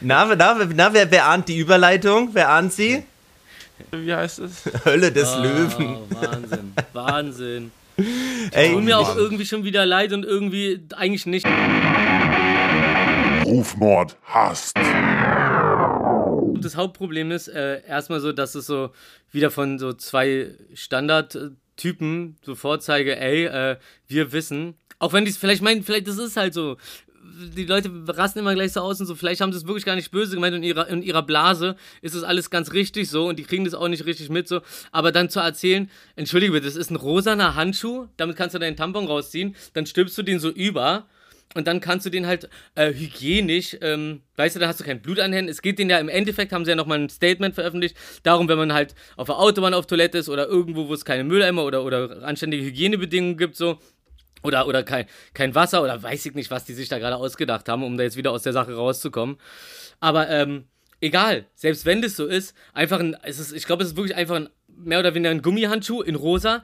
na, na, na wer, wer ahnt die Überleitung? Wer ahnt sie? Wie heißt es? Hölle des oh, Löwen. Wahnsinn, Wahnsinn. Ey, Tut mir auch irgendwie schon wieder leid und irgendwie eigentlich nicht. Rufmord hasst. Das Hauptproblem ist äh, erstmal so, dass es so wieder von so zwei Standardtypen so vorzeige, ey, äh, wir wissen, auch wenn die es vielleicht meinen, vielleicht das ist halt so, die Leute rasten immer gleich so aus und so, vielleicht haben sie es wirklich gar nicht böse gemeint und in ihrer, in ihrer Blase ist das alles ganz richtig so und die kriegen das auch nicht richtig mit so, aber dann zu erzählen, entschuldige bitte, das ist ein rosaner Handschuh, damit kannst du deinen Tampon rausziehen, dann stülpst du den so über und dann kannst du den halt äh, hygienisch, ähm, weißt du, da hast du kein Blut an Händen. Es geht denen ja im Endeffekt, haben sie ja nochmal ein Statement veröffentlicht, darum, wenn man halt auf der Autobahn auf Toilette ist oder irgendwo, wo es keine Mülleimer oder, oder anständige Hygienebedingungen gibt, so. Oder, oder kein, kein Wasser oder weiß ich nicht, was die sich da gerade ausgedacht haben, um da jetzt wieder aus der Sache rauszukommen. Aber, ähm, egal, selbst wenn das so ist, einfach ein, es ist, ich glaube, es ist wirklich einfach ein mehr oder weniger ein Gummihandschuh in rosa,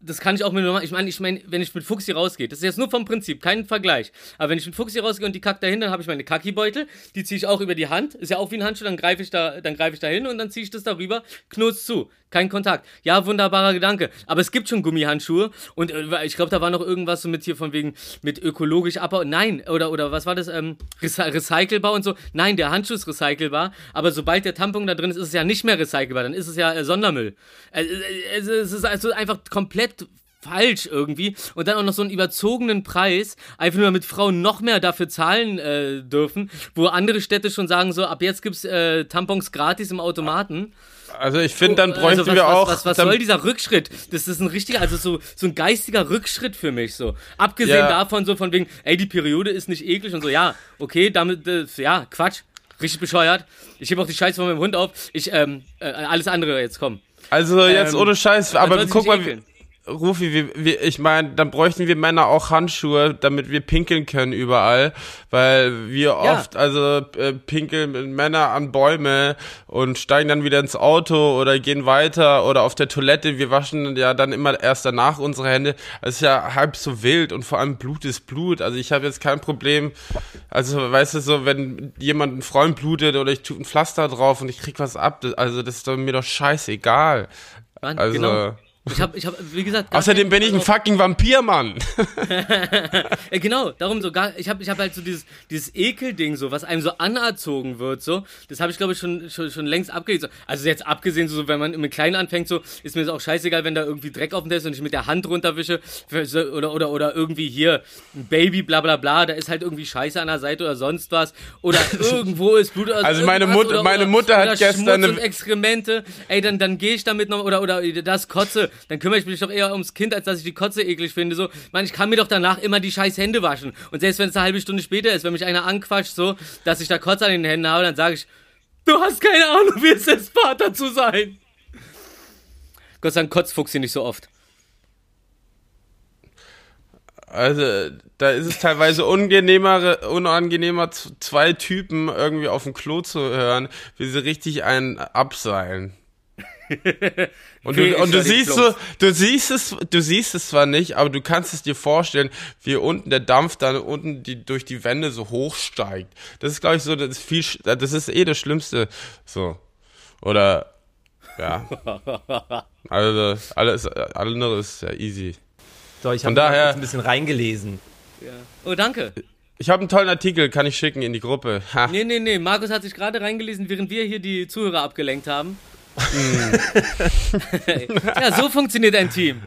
das kann ich auch mit normal. Ich meine, ich meine, wenn ich mit Fuchsi rausgehe, das ist jetzt nur vom Prinzip, kein Vergleich. Aber wenn ich mit Fuchsi rausgehe und die kackt dahin, dann habe ich meine Kaki-Beutel, die ziehe ich auch über die Hand, ist ja auch wie ein Handschuh, dann greife ich da, dann greife ich da hin und dann ziehe ich das darüber, knurz zu. Kein Kontakt. Ja, wunderbarer Gedanke. Aber es gibt schon Gummihandschuhe und äh, ich glaube, da war noch irgendwas so mit hier von wegen mit ökologisch Abbau. Nein, oder, oder was war das? Ähm, recy recycelbar und so. Nein, der Handschuh ist recycelbar, aber sobald der Tampon da drin ist, ist es ja nicht mehr recycelbar, dann ist es ja äh, Sondermüll. Äh, äh, es ist also einfach komplett falsch irgendwie und dann auch noch so einen überzogenen Preis, einfach nur damit Frauen noch mehr dafür zahlen äh, dürfen, wo andere Städte schon sagen so, ab jetzt gibt's äh, Tampons gratis im Automaten. Also ich finde, dann Also bräuchten was, wir was, auch. Was, was dann, soll dieser Rückschritt? Das ist ein richtiger, also so, so ein geistiger Rückschritt für mich so. Abgesehen Ja. davon so von wegen, ey, die Periode ist nicht eklig und so, ja, okay, damit, äh, ja, Quatsch. Richtig bescheuert. Ich hebe auch die Scheiße von meinem Hund auf. Ich, ähm, äh, alles andere jetzt, komm. also jetzt Ähm, ohne Scheiß, aber guck mal, ekeln. Rufi, wir, wir, ich meine, dann bräuchten wir Männer auch Handschuhe, damit wir pinkeln können überall, weil wir oft, also äh, pinkeln Männer an Bäume und steigen dann wieder ins Auto oder gehen weiter oder auf der Toilette. Wir waschen ja dann immer erst danach unsere Hände. Das ist ja halb so wild und vor allem Blut ist Blut. Also ich habe jetzt kein Problem, also weißt du so, wenn jemand ein Freund blutet oder ich tue ein Pflaster drauf und ich krieg was ab, also das ist mir doch scheißegal. Mann, Also genau. Ich hab, ich hab, wie gesagt. Außerdem bin ich ein fucking Vampir, Mann. Genau, darum so gar, ich habe ich hab halt so dieses, dieses Ekelding so, was einem so anerzogen wird, so, das habe ich glaube ich schon, schon, schon längst abgelegt. So. Also jetzt abgesehen, so, wenn man mit Kleinen anfängt, so, ist mir das auch scheißegal, wenn da irgendwie Dreck auf dem Tisch ist und ich mit der Hand runterwische oder, oder, oder irgendwie hier ein Baby, bla bla bla, da ist halt irgendwie Scheiße an der Seite oder sonst was. Oder irgendwo ist Blut. oder Also meine irgendwas Mut- oder, meine Mutter hat gestern Schmutz eine- und Exkremente, ey, dann, dann gehe ich damit noch, oder, oder das Kotze, dann kümmere ich mich doch eher ums Kind, als dass ich die Kotze eklig finde, so. Man, ich kann mir doch danach immer die scheiß Hände waschen. Und selbst wenn es eine halbe Stunde später ist, wenn mich einer anquatscht, so, dass ich da Kotze an den Händen habe, dann sage ich, du hast keine Ahnung, wie es ist, Vater zu sein. Gott sei Dank kotzt Fuchs hier nicht so oft. Also, da ist es teilweise unangenehmer, unangenehmer, zwei Typen irgendwie auf dem Klo zu hören, wie sie richtig einen abseilen. Und du, und du siehst so, du siehst es, du siehst es zwar nicht, aber du kannst es dir vorstellen, wie unten der Dampf dann unten die, durch die Wände so hochsteigt. Das ist, glaube ich, so, das ist viel, das ist eh das Schlimmste, so. Oder, ja. Also, alles, alles andere ist ja easy. So, ich Von habe daher- jetzt ein bisschen reingelesen. Oh, danke. Ich habe einen tollen Artikel, kann ich schicken in die Gruppe. Ha. Nee, nee, nee, Markus hat sich gerade reingelesen, während wir hier die Zuhörer abgelenkt haben. Ja, so funktioniert ein Team.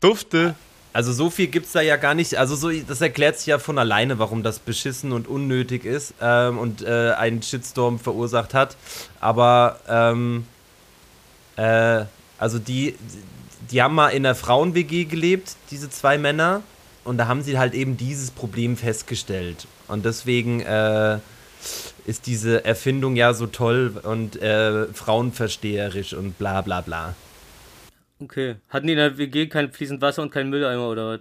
Dufte. Also so viel gibt's da ja gar nicht. Also so, das erklärt sich ja von alleine, warum das beschissen und unnötig ist ähm, und äh, einen Shitstorm verursacht hat. Aber ähm, äh, also die, die haben mal in einer Frauen-WG gelebt, diese zwei Männer, und da haben sie halt eben dieses Problem festgestellt. Und deswegen äh, ist diese Erfindung ja so toll und äh, frauenversteherisch und bla bla bla. Okay. Hatten die in der WG kein fließend Wasser und keinen Mülleimer oder was?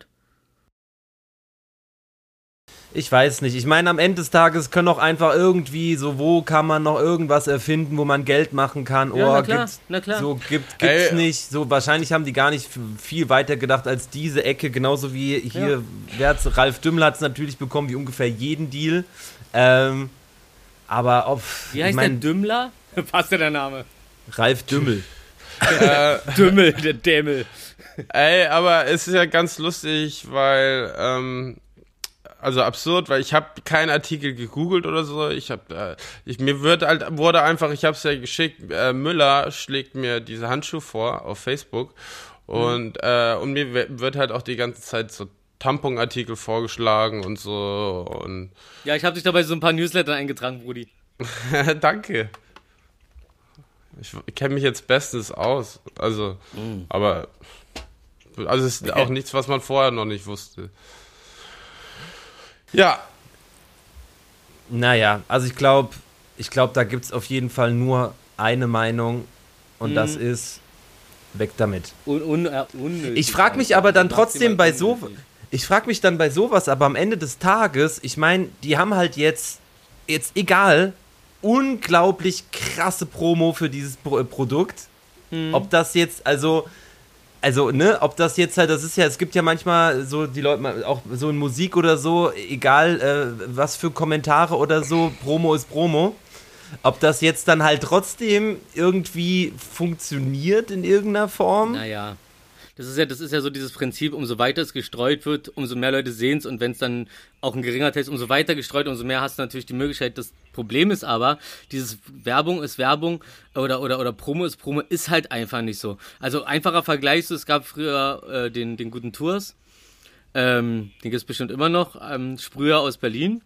Ich weiß nicht. Ich meine, am Ende des Tages können auch einfach irgendwie so, wo kann man noch irgendwas erfinden, wo man Geld machen kann. Ja, oh, na klar, gibt's, na klar. So gibt, gibt's Ey. nicht. So wahrscheinlich haben die gar nicht viel weiter gedacht als diese Ecke. Genauso wie hier, wer hat's, Ralf Dümmel hat es natürlich bekommen, wie ungefähr jeden Deal. Ähm, aber ob. Wie heißt ich mein, der Dümmler? Passt ja der Name. Ralf Dümmel. Dümmel, der Dämmel. Ey, aber es ist ja ganz lustig, weil, ähm, also absurd, weil ich habe keinen Artikel gegoogelt oder so. Ich habe, äh, ich, mir wird halt, wurde einfach, ich habe es ja geschickt, äh, Müller schlägt mir diese Handschuhe vor auf Facebook und, äh, und mir wird halt auch die ganze Zeit so Tamponartikel vorgeschlagen und so und Ja, ich habe dich dabei so ein paar Newsletter eingetragen, Brudi. Danke. Ich kenne mich jetzt bestens aus. Also, aber. Also, es ist auch nichts, was man vorher noch nicht wusste. Ja, Naja, also ich glaube, ich glaube, da gibt es auf jeden Fall nur eine Meinung und das Mhm. ist weg damit. Un, un, äh, unnötig. Ich frage mich aber dann trotzdem bei so, ich frage mich dann bei sowas, aber am Ende des Tages, ich meine, die haben halt jetzt, jetzt egal, unglaublich krasse Promo für dieses Pro äh, Produkt. Ob das jetzt, also, also, ne, ob das jetzt halt, das ist ja, es gibt ja manchmal so die Leute, auch so in Musik oder so, egal äh, was für Kommentare oder so, Promo ist Promo. Ob das jetzt dann halt trotzdem irgendwie funktioniert in irgendeiner Form. Naja. Das ist ja, das ist ja so dieses Prinzip, umso weiter es gestreut wird, umso mehr Leute sehen es und wenn es dann auch ein geringer Teil ist, umso weiter gestreut, umso mehr hast du natürlich die Möglichkeit. Das Problem ist aber, dieses Werbung ist Werbung oder, oder, oder Promo ist Promo, ist halt einfach nicht so. Also einfacher Vergleich, so, es gab früher äh, den, den guten Tours, ähm, den gibt es bestimmt immer noch, ähm, Sprüher aus Berlin.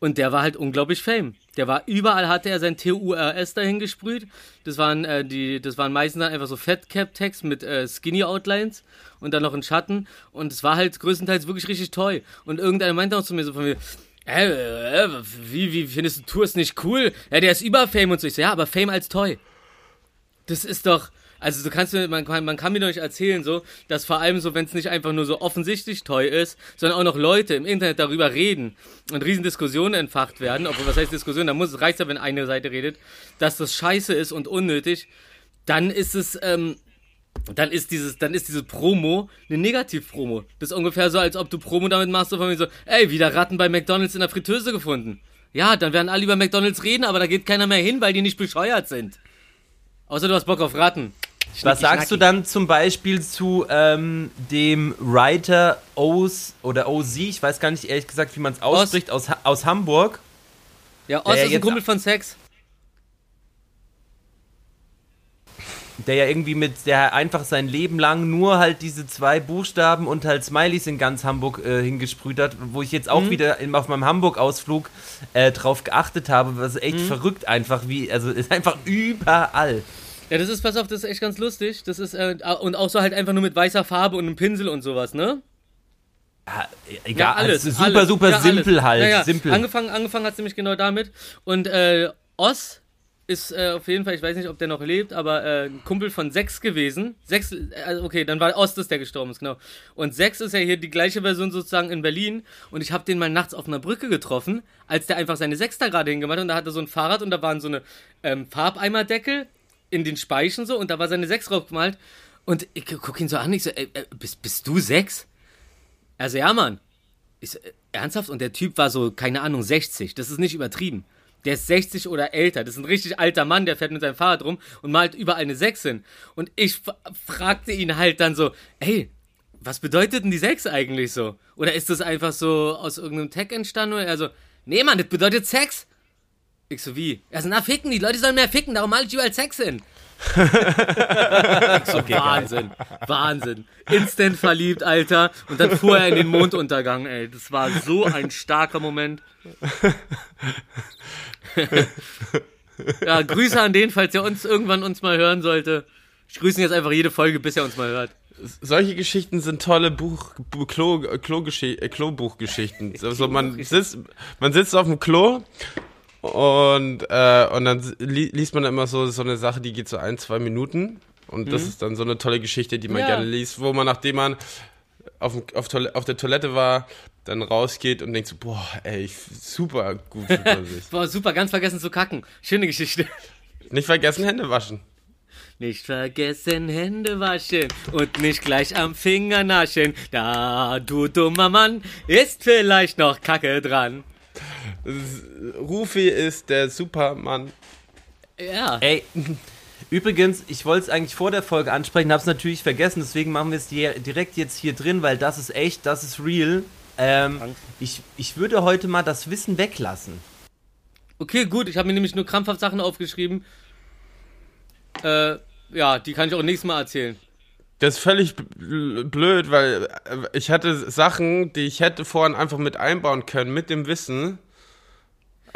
Und der war halt unglaublich fame. Der war überall hatte er sein TURS dahin gesprüht. Das waren äh, die, das waren meistens dann einfach so Fatcap-Text mit äh, Skinny Outlines und dann noch ein Schatten. Und es war halt größtenteils wirklich richtig toll. Und irgendeiner meinte auch zu mir so von mir, äh, äh, wie, wie findest du Tours nicht cool? Ja, der ist über Fame und so. Ich so, ja, aber Fame als Toy. Das ist doch, also du kannst mir, man, kann- man kann mir doch nicht erzählen, so, dass vor allem so, wenn es nicht einfach nur so offensichtlich toll ist, sondern auch noch Leute im Internet darüber reden und riesen Diskussionen entfacht werden, obwohl was heißt Diskussion, da muss es reicht ja, wenn eine Seite redet, dass das scheiße ist und unnötig, dann ist es, ähm, dann ist dieses, dann ist diese Promo eine Negativ-Promo. Das ist ungefähr so, als ob du Promo damit machst, so von mir so, ey, wieder Ratten bei McDonalds in der Fritteuse gefunden. Ja, dann werden alle über McDonalds reden, aber da geht keiner mehr hin, weil die nicht bescheuert sind. Außer du hast Bock auf Ratten. Was sagst du dann zum Beispiel zu ähm, dem Writer Oz oder OZ, ich weiß gar nicht ehrlich gesagt, wie man es ausspricht, aus, aus Hamburg? Ja, Oz Der ist ein Kumpel von Sex. der ja irgendwie mit, der einfach sein Leben lang nur halt diese zwei Buchstaben und halt Smileys in ganz Hamburg äh, hingesprüht hat, wo ich jetzt auch Mhm. wieder in, auf meinem Hamburg-Ausflug äh, drauf geachtet habe, was Mhm. echt verrückt einfach, wie, also ist einfach überall. Ja, das ist, pass auf, das ist echt ganz lustig. Das ist, äh, und auch so halt einfach nur mit weißer Farbe und einem Pinsel und sowas, ne? Ja, egal, Ja, alles. also super, alles. super ja, simpel alles. halt, Ja, ja. simpel. Angefangen, angefangen hat es nämlich genau damit. Und äh, Oz ist äh, auf jeden Fall, ich weiß nicht, ob der noch lebt, aber äh, ein Kumpel von Sex gewesen. Sex, äh, okay, dann war Ost das, der gestorben ist, genau. Und Sex ist ja hier die gleiche Version sozusagen in Berlin. Und ich habe den mal nachts auf einer Brücke getroffen, als der einfach seine Sechs da gerade hingemacht hat. Und da hatte so ein Fahrrad und da waren so eine ähm, Farbeimerdeckel in den Speichen so und da war seine Sechs drauf gemalt. Und ich guck ihn so an, ich so, ey, bist, bist du Sechs? Also ja, Mann. Ich so, äh, ernsthaft? Und der Typ war so, keine Ahnung, 60. Das ist nicht übertrieben. Der ist 60 oder älter. Das ist ein richtig alter Mann, der fährt mit seinem Fahrrad rum und malt überall eine 6 hin. Und ich fragte ihn halt dann so, ey, was bedeutet denn die 6 eigentlich so? Oder ist das einfach so aus irgendeinem Tag entstanden? Oder er so, nee, Mann, das bedeutet Sex. Ich so, wie? Er so, na, ficken, die Leute sollen mehr ficken, darum male ich überall Sex hin. so, Wahnsinn, Wahnsinn. Instant verliebt, Alter. Und dann fuhr er in den Monduntergang, ey. Das war so ein starker Moment. ja, Grüße an den, falls er uns irgendwann uns mal hören sollte. Ich grüße ihn jetzt einfach jede Folge, bis er uns mal hört. Solche Geschichten sind tolle Buch, Bu- Klo, Klo, äh, Klobuchgeschichten. Also man sitzt, man sitzt auf dem Klo und, äh, und dann li liest man immer so, so eine Sache, die geht so ein, zwei Minuten. Und das ist dann so eine tolle Geschichte, die man Ja. gerne liest, wo man, nachdem man auf, auf, Toil auf der Toilette war, dann rausgeht und denkt so, boah, ey, super gut Übersicht. War super, ganz vergessen zu kacken. Schöne Geschichte. Nicht vergessen, Hände waschen. Nicht vergessen Hände waschen und nicht gleich am Finger naschen. Da, du dummer Mann, ist vielleicht noch Kacke dran. Rufi ist der Supermann. Ja. Ey, übrigens, ich wollte es eigentlich vor der Folge ansprechen, habe es natürlich vergessen, deswegen machen wir es di- direkt jetzt hier drin, weil das ist echt, das ist real. Ähm, ich, ich würde heute mal das Wissen weglassen. Okay, gut, ich habe mir nämlich nur krampfhaft Sachen aufgeschrieben. Äh, ja, die kann ich auch nächstes Mal erzählen. Das ist völlig bl- blöd, weil äh, ich hatte Sachen, die ich hätte vorhin einfach mit einbauen können, mit dem Wissen.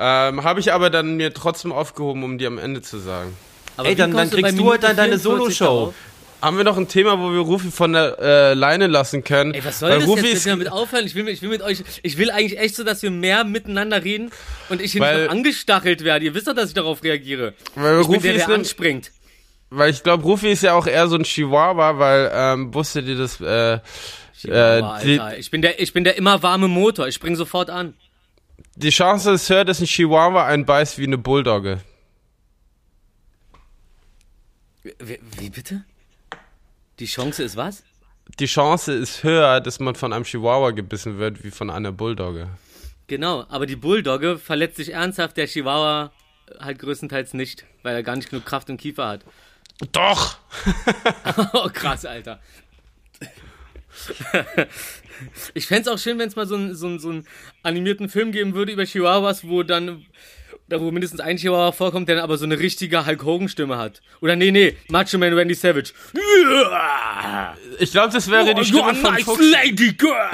Ähm, Habe ich aber dann mir trotzdem aufgehoben, um die am Ende zu sagen. Aber Ey, dann- dann kriegst du heute dann deine 44 Solo-Show. Haben wir noch ein Thema, wo wir Rufi von der äh, Leine lassen können? Ey, was soll Weil das Rufi jetzt ist, damit aufhören? Ich will, ich will mit euch, ich will eigentlich echt so, dass wir mehr miteinander reden und ich hier Weil- nicht noch angestachelt werde. Ihr wisst doch, dass ich darauf reagiere. weil Ich bin Rufi der, ist der ne, anspringt. weil ich glaube, Rufi ist ja auch eher so ein Chihuahua, weil ähm, wusstet ihr das? Äh, Boah, die- Alter, ich bin der, ich bin der immer warme Motor. Ich spring sofort an. Die Chance ist höher, dass ein Chihuahua einen beißt wie eine Bulldogge. Wie, wie bitte? Die Chance ist was? Die Chance ist höher, dass man von einem Chihuahua gebissen wird, wie von einer Bulldogge. Genau, aber die Bulldogge verletzt sich ernsthaft, der Chihuahua halt größtenteils nicht, weil er gar nicht genug Kraft im Kiefer hat. Doch! Oh, krass, Alter. Ich fänd's auch schön, wenn es mal so einen so so einen animierten Film geben würde über Chihuahuas, wo dann, da wo mindestens ein Chihuahua vorkommt, der dann aber so eine richtige Hulk Hogan-Stimme hat. Oder nee, nee, Macho Man Randy Savage. Ich glaube, das wäre die Oh, Stimme you're a von nice Fuchs. lady girl.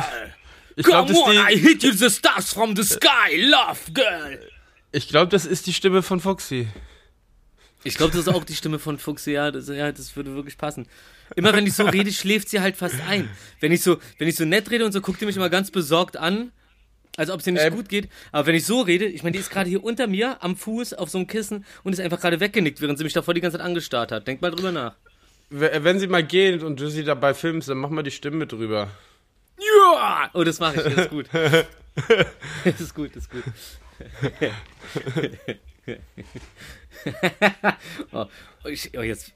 Ich glaube, Come on, das, I die- hit you the stars from the sky, love girl. ich glaub, das ist die Stimme von Foxy. Ich glaube, das ist auch die Stimme von Fuchsi, ja das, ja, das würde wirklich passen. Immer wenn ich so rede, schläft sie halt fast ein. Wenn ich so, wenn ich so nett rede und so, guckt die mich immer ganz besorgt an, als ob es ihr nicht Ähm. gut geht. Aber wenn ich so rede, ich meine, die ist gerade hier unter mir am Fuß auf so einem Kissen und ist einfach gerade weggenickt, während sie mich davor die ganze Zeit angestarrt hat. Denk mal drüber nach. Wenn sie mal geht und du sie dabei filmst, dann mach mal die Stimme drüber. Ja! Oh, das mache ich, das ist gut. Das ist gut, das ist gut. oh, ich, oh, jetzt.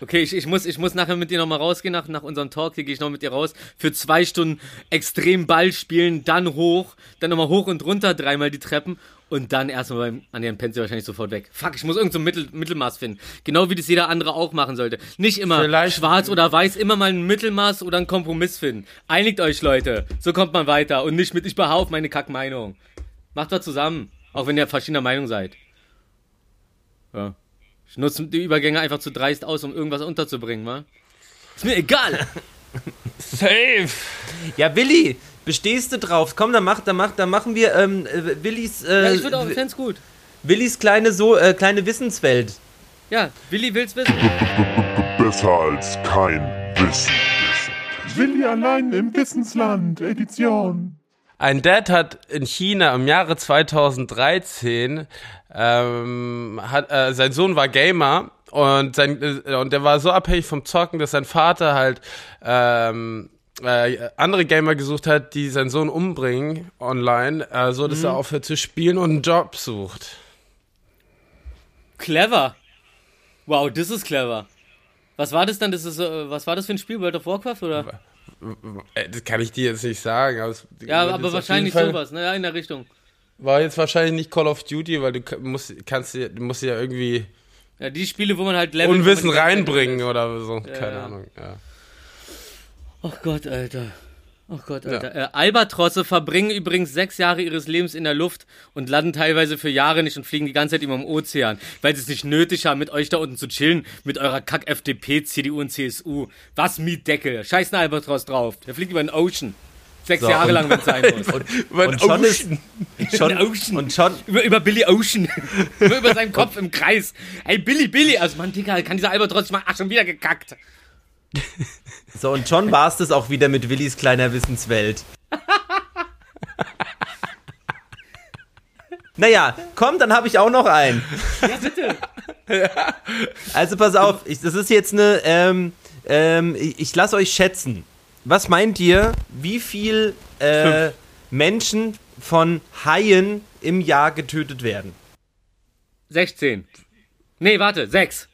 Okay, ich, ich, muss, ich muss nachher mit dir nochmal rausgehen, nach, nach unserem Talk, hier gehe ich noch mit dir raus, für zwei Stunden extrem Ball spielen, dann hoch, dann nochmal hoch und runter, dreimal die Treppen und dann erstmal beim, an den pennt sie wahrscheinlich sofort weg. Fuck, ich muss irgendein so ein Mittel, Mittelmaß finden. Genau wie das jeder andere auch machen sollte. Nicht immer Vielleicht- schwarz oder weiß, immer mal ein Mittelmaß oder einen Kompromiss finden. Einigt euch, Leute. So kommt man weiter und nicht mit, ich behaupte meine Kackmeinung. Macht was zusammen, auch wenn ihr verschiedener Meinung seid. Ja. Ich nutze die Übergänge einfach zu dreist aus, um irgendwas unterzubringen, wa? Ist mir egal. Safe! Ja, Willi, bestehst du drauf? Komm, dann, mach, dann, mach, dann machen wir ähm, äh, Willis, äh, Ja, ich würde auch, ich fänd's gut. Willis kleine, so, äh, kleine Wissenswelt. Ja, Willi will's wissen. Besser als kein Wissen. Willi allein im Wissensland, Edition. Ein Dad hat in China im Jahre 2013, ähm, hat, äh, sein Sohn war Gamer und, sein, äh, und der war so abhängig vom Zocken, dass sein Vater halt ähm, äh, andere Gamer gesucht hat, die seinen Sohn umbringen online, äh, so dass er aufhört zu spielen und einen Job sucht. Clever. Wow, das ist clever. Was war das dann? Das ist, äh, was war das für ein Spiel? World of Warcraft oder? Äh, Das kann ich dir jetzt nicht sagen. Aber Ja, aber wahrscheinlich sowas. Naja, in der Richtung. War jetzt wahrscheinlich nicht Call of Duty, weil du musst, kannst, du musst ja irgendwie Ja, die Spiele, wo man halt Level. Unwissen reinbringen oder so. Keine ja. Ahnung. Ja. Oh Gott, Alter. Oh Gott, Alter. Äh, Albatrosse verbringen übrigens sechs Jahre ihres Lebens in der Luft und landen teilweise für Jahre nicht und fliegen die ganze Zeit immer im Ozean, weil sie es nicht nötig haben, mit euch da unten zu chillen, mit eurer Kack-FDP, CDU und CSU. Was Mietdeckel? Scheiß ein Albatros drauf. Der fliegt über den Ocean. Sechs So, Jahre und- lang, wenn es sein muss. Und schon ist, schon, Ocean. und schon, Über, über Billy Ocean. über, über seinen Kopf im Kreis. Ey, Billy, Billy. Also, Mann, Digga, kann dieser Albatros mal ach, schon wieder gekackt. So, und schon war es das auch wieder mit Willis kleiner Wissenswelt. Naja, komm, dann habe ich auch noch einen. Ja, bitte. Also pass auf, ich, das ist jetzt eine, ähm, ähm, ich, ich lasse euch schätzen. Was meint ihr, wie viel äh, Menschen von Haien im Jahr getötet werden? 16. Nee, warte, 6.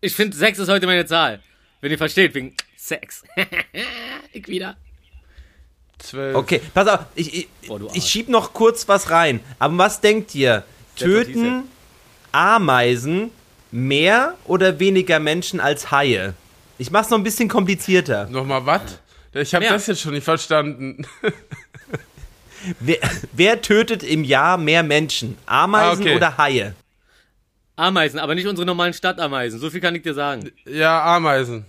Ich finde, 6 ist heute meine Zahl. Wenn ihr versteht, wegen Sex. ich wieder. Zwölf. Okay, pass auf, ich, ich, Boah, ich schieb noch kurz was rein. Aber was denkt ihr? Töten Ameisen mehr oder weniger Menschen als Haie? Ich mach's noch ein bisschen komplizierter. Nochmal was? Ich habe das jetzt schon nicht verstanden. Wer, wer tötet im Jahr mehr Menschen? Ameisen Ah, okay. oder Haie? Ameisen, aber nicht unsere normalen Stadtameisen. So viel kann ich dir sagen. Ja, Ameisen.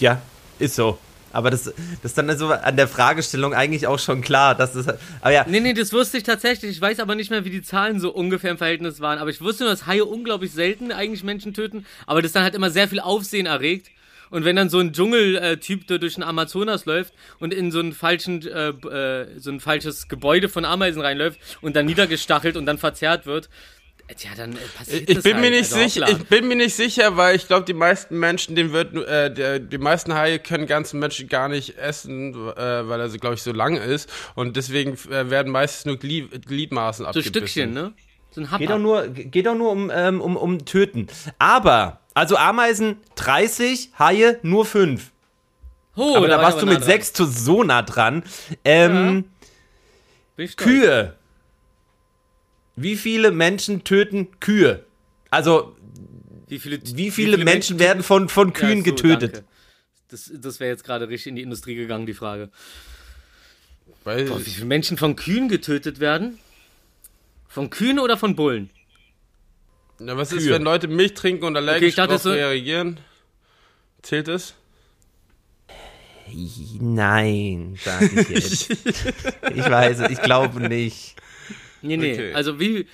Ja, ist so. Aber das, das ist dann also an der Fragestellung eigentlich auch schon klar, dass das. Aber ja, Nee, nee, das wusste ich tatsächlich. Ich weiß aber nicht mehr, wie die Zahlen so ungefähr im Verhältnis waren. Aber ich wusste nur, dass Haie unglaublich selten eigentlich Menschen töten. Aber das dann halt immer sehr viel Aufsehen erregt. Und wenn dann so ein Dschungeltyp da durch den Amazonas läuft und in so einen falschen, äh, äh, so ein falsches Gebäude von Ameisen reinläuft und dann niedergestachelt und dann verzerrt wird, tja, dann äh, passiert Ich das bin halt, mir nicht also sicher, ich bin mir nicht sicher, weil ich glaube, die meisten Menschen, denen wird, nur- äh, der, die meisten Haie können ganzen Menschen gar nicht essen, äh, weil er so, glaube ich, so lang ist. Und deswegen äh, werden meistens nur Glied, Gliedmaßen So abgebissen. Stückchen, ne? So ein geht doch Happer. nur, geht doch nur um, ähm, um, um Töten. Aber Also Ameisen 30, Haie nur 5. Oh, aber da warst du mit dran. 6 zu so nah dran. Ähm, stolz. Kühe. Wie viele Menschen töten Kühe? Also, Wie viele, wie viele, Menschen werden von, von Ja, Kühen so, getötet? danke. Das, das wäre jetzt gerade richtig in die Industrie gegangen, die Frage. Weil Boah, wie viele Menschen von Kühen getötet werden? Von Kühen oder von Bullen? ja, was ist, Kühe. wenn Leute Milch trinken und allergisch dachte, darauf so- reagieren? Zählt es? Nein, sag ich jetzt. ich weiß es, ich glaube nicht. Nee, nee. Okay. Also wie.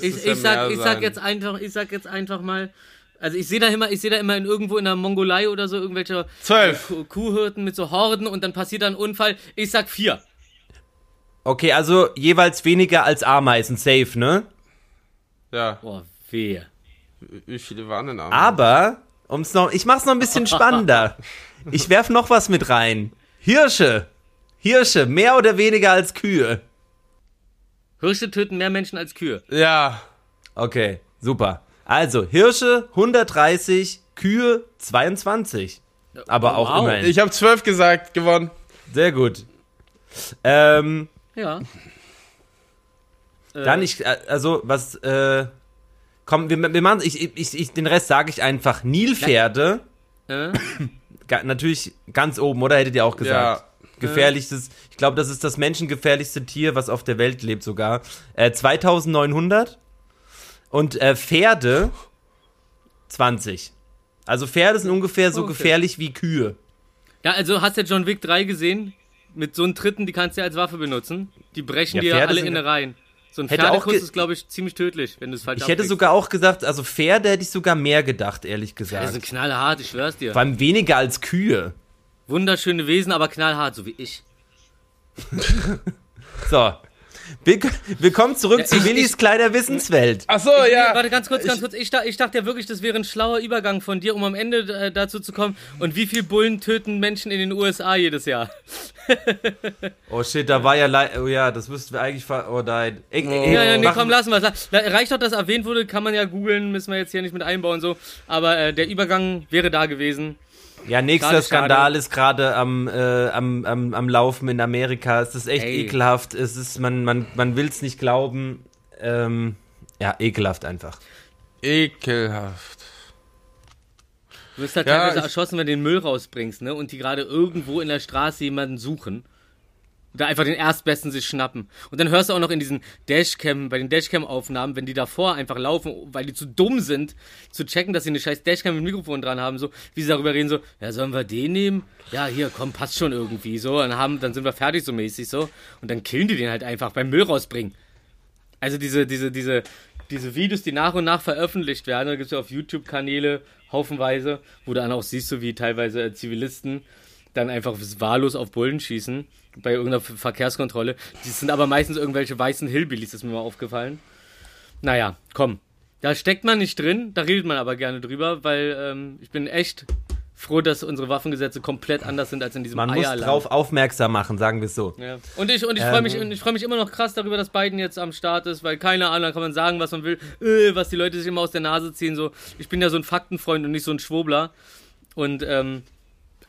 Ich, es ja ich, sag, ich sag jetzt einfach, ich sag jetzt einfach mal. Also ich sehe da immer, ich sehe da immer in irgendwo in der Mongolei oder so irgendwelche Zwölf. Kuh- Kuhhirten mit so Horden und dann passiert da ein Unfall. Ich sag vier. Okay, also jeweils weniger als Ameisen, safe, ne? Ja. Boah, wehe. Wie viele waren denn am? Aber, um's noch, ich mach's noch ein bisschen spannender. Ich werf noch was mit rein. Hirsche. Hirsche, mehr oder weniger als Kühe. Hirsche töten mehr Menschen als Kühe. Ja. Okay, super. Also, Hirsche 130, Kühe 22. Aber auch wow. immerhin. Ich habe zwölf gesagt, gewonnen. Sehr gut. Ähm, Ja. dann ich, äh, also, was, äh, komm, wir, wir machen, ich, ich, ich, den Rest sage ich einfach. Nilpferde, Äh? ga, natürlich ganz oben, oder hättet ihr auch gesagt? Ja. Gefährlichstes, ich glaube, das ist das menschengefährlichste Tier, was auf der Welt lebt sogar. Äh, 2900 und äh, Pferde 20. Also Pferde sind ungefähr so Okay. gefährlich wie Kühe. Ja, also hast du John Wick 3 gesehen? Mit so einem Tritten, die kannst du ja als Waffe benutzen. Die brechen Ja, dir Pferde alle Innereien. So ein Pferdekuss ist, glaube ich, ziemlich tödlich, wenn du es falsch Ich hätte sogar auch gesagt, also Pferde hätte ich sogar mehr gedacht, ehrlich Die gesagt. sind knallhart, ich schwör's dir. Vor allem weniger als Kühe. Wunderschöne Wesen, aber knallhart, so wie ich. So. Will- Willkommen zurück zu ich- Willis ich- kleiner Wissenswelt. Ach so, Ich- ja. Warte, ganz kurz, ganz kurz. Ich, da, ich dachte ja wirklich, das wäre ein schlauer Übergang von dir, um am Ende äh, dazu zu kommen. Und wie viel Bullen töten Menschen in den USA jedes Jahr? Oh shit, da war ja oh ja, das müssten wir eigentlich ver oh nein. Ey, ey, Ja, ja, nee, komm, lassen wir es. Reicht doch, dass erwähnt wurde, kann man ja googeln, müssen wir jetzt hier nicht mit einbauen so. Aber äh, der Übergang wäre da gewesen. Ja, nächster Schade, Skandal schade. ist gerade am, äh, am, am, am Laufen in Amerika. Es ist echt Ey. ekelhaft. Es ist, man, man, man will es nicht glauben. Ähm, ja, ekelhaft einfach. Ekelhaft. Du wirst halt Ja, teilweise erschossen, wenn du den Müll rausbringst, ne? Und die gerade irgendwo in der Straße jemanden suchen. Da einfach den Erstbesten sich schnappen. Und dann hörst du auch noch in diesen Dashcam, bei den Dashcam-Aufnahmen, wenn die davor einfach laufen, weil die zu dumm sind, zu checken, dass sie eine scheiß Dashcam mit Mikrofon dran haben, so, wie sie darüber reden, so, ja, sollen wir den nehmen? Ja, hier, komm, passt schon irgendwie, so, dann haben, dann sind wir fertig, so mäßig, so. Und dann killen die den halt einfach beim Müll rausbringen. Also diese, diese, diese, diese Videos, die nach und nach veröffentlicht werden, da gibt es ja auf YouTube-Kanäle haufenweise, wo du dann auch siehst, so wie teilweise äh, Zivilisten dann einfach wahllos auf Bullen schießen bei irgendeiner Ver- Verkehrskontrolle. Die sind aber meistens irgendwelche weißen Hillbillies, ist mir mal aufgefallen. Naja, komm. Da steckt man nicht drin, da redet man aber gerne drüber, weil ähm, ich bin echt froh, dass unsere Waffengesetze komplett anders sind als in diesem Man muss Eierland. drauf aufmerksam machen, sagen wir es so. Ja. Und ich, und ich freue mich, ich freu mich immer noch krass darüber, dass Biden jetzt am Start ist, weil keine Ahnung, kann man sagen, was man will, äh, was die Leute sich immer aus der Nase ziehen. So. Ich bin ja so ein Faktenfreund und nicht so ein Schwobler. Und ähm,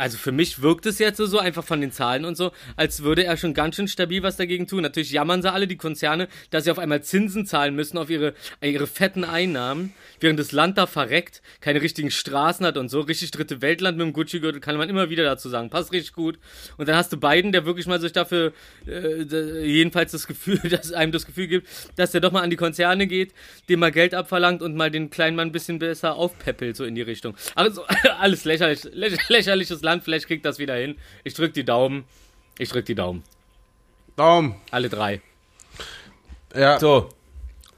also für mich wirkt es jetzt so einfach von den Zahlen und so, als würde er schon ganz schön stabil was dagegen tun. Natürlich jammern sie alle, die Konzerne, dass sie auf einmal Zinsen zahlen müssen auf ihre, ihre fetten Einnahmen, während das Land da verreckt, keine richtigen Straßen hat und so. Richtig dritte Weltland mit dem Gucci-Gürtel kann man immer wieder dazu sagen. Passt richtig gut. Und dann hast du Biden, der wirklich mal sich dafür, äh, jedenfalls das Gefühl, dass einem das Gefühl gibt, dass der doch mal an die Konzerne geht, dem mal Geld abverlangt und mal den kleinen Mann ein bisschen besser aufpeppelt, so in die Richtung. Also alles lächerlich, lä lächerliches Land, vielleicht kriegt das wieder hin. Ich drück die Daumen. Ich drück die Daumen. Daumen. Alle drei. Ja, So,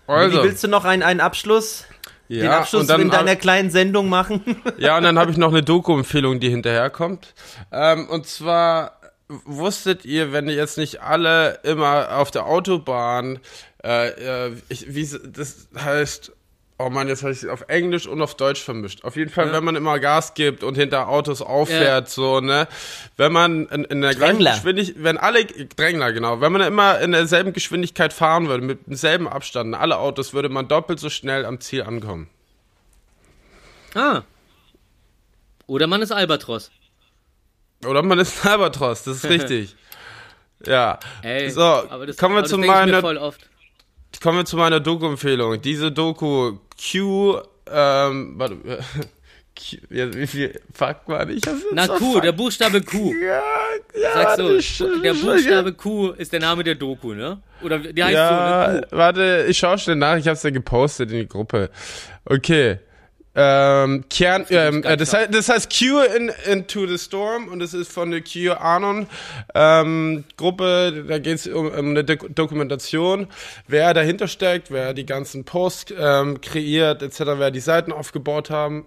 Willi, also. willst du noch einen, einen Abschluss? den ja, Abschluss und dann in deiner kleinen Sendung machen? Ja, und dann habe ich noch eine Doku-Empfehlung, die hinterherkommt. Ähm, und zwar wusstet ihr, wenn ihr jetzt nicht alle immer auf der Autobahn, äh, äh, ich, wie das heißt, oh Mann, jetzt habe ich es auf Englisch und auf Deutsch vermischt. Auf jeden Fall, wenn man immer Gas gibt und hinter Autos auffährt, so, ne, wenn man in, in der gleichen Drängler. Geschwindigkeit, wenn alle, Drängler, genau, wenn man immer in derselben Geschwindigkeit fahren würde, mit demselben Abstand, alle Autos, würde man doppelt so schnell am Ziel ankommen. Ah. Oder man ist Albatros. Oder man ist ein Albatros, das ist richtig. ja. Ey, so, aber das, kommen wir aber zu das denk ich mir meiner voll oft. Kommen wir zu meiner Doku-Empfehlung. Diese Doku Q, ähm, warte, Q, ja, wie viel Fuck war ich? Das Na Q, der Buchstabe Q. ja, ja, Sagst warte, du, sch- der Buchstabe Q ist der Name der Doku, ne? Oder die heißt Ja, so, ne? Q. warte, ich schaue schnell nach, ich hab's ja gepostet in die Gruppe. Okay. Ähm, Kern, ähm, äh, das, heißt, das heißt Q in, Into the Storm und das ist von der QAnon ähm, Gruppe, da geht's um, um eine Dok Dokumentation, wer dahinter steckt, wer die ganzen Posts ähm, kreiert, etc., wer die Seiten aufgebaut haben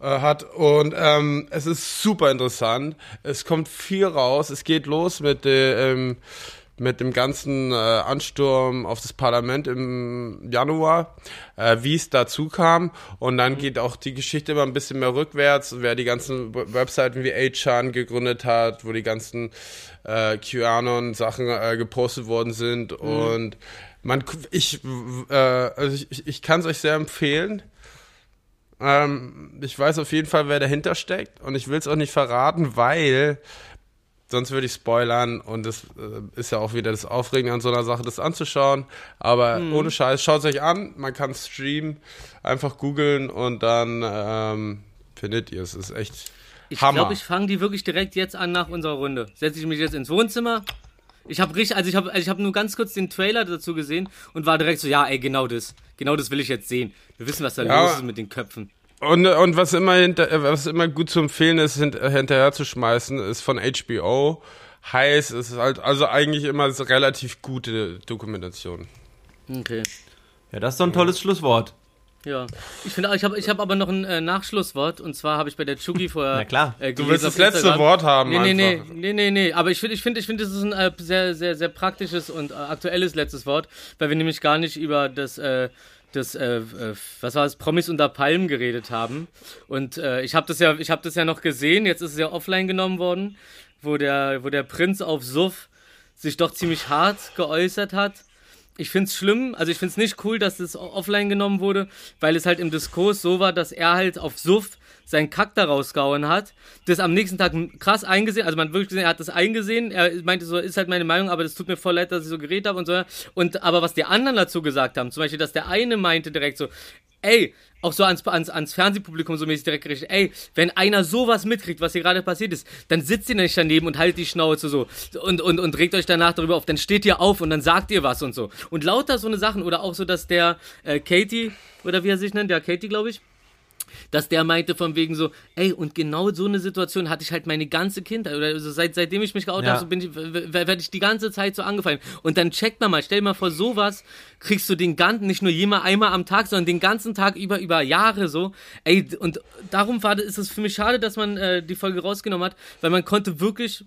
äh, hat und ähm, es ist super interessant. Es kommt viel raus. Es geht los mit der ähm, mit dem ganzen äh, Ansturm auf das Parlament im Januar, äh, wie es dazu kam. Und dann geht auch die Geschichte immer ein bisschen mehr rückwärts, wer die ganzen Webseiten wie 8chan gegründet hat, wo die ganzen äh, QAnon-Sachen äh, gepostet worden sind. Und man, ich, äh, also ich, ich- ich kann es euch sehr empfehlen. Ähm, ich weiß auf jeden Fall, wer dahinter steckt und ich will es auch nicht verraten, weil sonst würde ich spoilern und das äh, ist ja auch wieder das Aufregende an so einer Sache, das anzuschauen. Aber ohne Scheiß, schaut es euch an, man kann streamen, einfach googeln und dann ähm, findet ihr es. Ist echt Ich Hammer. glaube, ich fange die wirklich direkt jetzt an nach unserer Runde. Setze ich mich jetzt ins Wohnzimmer. Ich habe richtig, also ich habe, also ich habe nur ganz kurz den Trailer dazu gesehen und war direkt so, ja, ey, genau das, genau das will ich jetzt sehen. Wir wissen, was da Ja. los ist mit den Köpfen. Und, und was immer hinter, äh, was immer gut zu empfehlen ist, hint, hinterher zu schmeißen, ist von HBO. Heiß, es ist halt, also eigentlich immer so relativ gute Dokumentation. Okay. Ja, das ist doch ein tolles Schlusswort. Ja, ich finde, ich habe ich hab aber noch ein äh, Nachschlusswort und zwar habe ich bei der Chugi vorher. Na klar. Äh, Du willst das letzte Instagram. Wort haben Nee, nee, nee, einfach. nee, nee, nee. Aber ich finde, ich finde, ich finde, das ist ein äh, sehr, sehr, sehr praktisches und äh, aktuelles letztes Wort, weil wir nämlich gar nicht über das, das, äh, äh, was war es, Promis unter Palmen geredet haben. Und äh, ich habe das ja, ich habe das ja noch gesehen. Jetzt ist es ja offline genommen worden, wo der, wo der Prinz auf Suff sich doch ziemlich hart geäußert hat. Ich find's schlimm, also ich find's nicht cool, dass das offline genommen wurde, weil es halt im Diskurs so war, dass er halt auf Suff seinen Kack da rausgehauen hat, das am nächsten Tag krass eingesehen, also man wirklich gesehen, er hat das eingesehen, er meinte so, ist halt meine Meinung, aber das tut mir voll leid, dass ich so geredet habe und so, und aber was die anderen dazu gesagt haben, zum Beispiel, dass der eine meinte direkt so, ey, auch so ans, ans, ans Fernsehpublikum so mäßig direkt gerichtet, ey, wenn einer sowas mitkriegt, was hier gerade passiert ist, dann sitzt ihr nicht daneben und haltet die Schnauze so und, und, und regt euch danach darüber auf, dann steht ihr auf und dann sagt ihr was und so. Und lauter so eine Sachen oder auch so, dass der äh, Katie, oder wie er sich nennt, ja, Katie, glaube ich, dass der meinte von wegen so, ey, und genau so eine Situation hatte ich halt meine ganze Kindheit, oder also seit, seitdem ich mich geoutet Ja. habe, so bin ich, werde ich die ganze Zeit so angefallen. Und dann checkt man mal, stell dir mal vor, sowas kriegst du den ganzen, nicht nur jemand einmal am Tag, sondern den ganzen Tag über, über Jahre so. Ey, und darum war, ist es für mich schade, dass man äh, die Folge rausgenommen hat, weil man konnte wirklich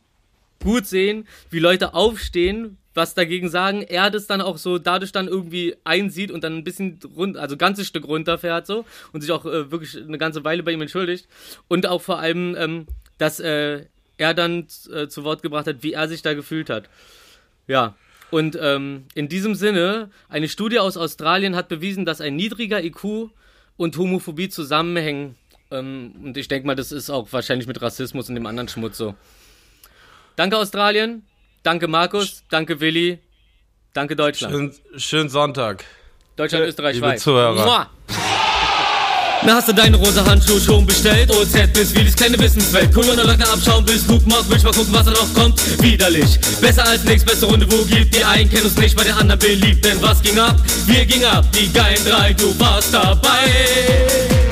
gut sehen, wie Leute aufstehen, was dagegen sagen, er das dann auch so dadurch dann irgendwie einsieht und dann ein bisschen rund, also ein ganzes Stück runterfährt so und sich auch äh, wirklich eine ganze Weile bei ihm entschuldigt und auch vor allem, ähm, dass äh, er dann äh, zu Wort gebracht hat, wie er sich da gefühlt hat. Ja. Und ähm, in diesem Sinne, eine Studie aus Australien hat bewiesen, dass ein niedriger IQ und Homophobie zusammenhängen. Ähm, und ich denke mal, das ist auch wahrscheinlich mit Rassismus und dem anderen Schmutz so. Danke Australien, danke Markus, danke Willi, danke Deutschland. Schönen, schönen Sonntag. Deutschland, Österreich, liebe Schweiz. Zuhörer. Mua. Na hast du deine rosa Handschuhe schon bestellt? OZ bis Willis kleine Wissenswelt. Corona Leugner abschauen bis Luke macht. Will ich mal gucken, was da noch kommt. Widerlich. Besser als nix, beste Runde, wo gibt. Die einen kennen uns nicht, bei den anderen beliebt. Denn was ging ab? Wir ging ab. Die geilen drei, du warst dabei.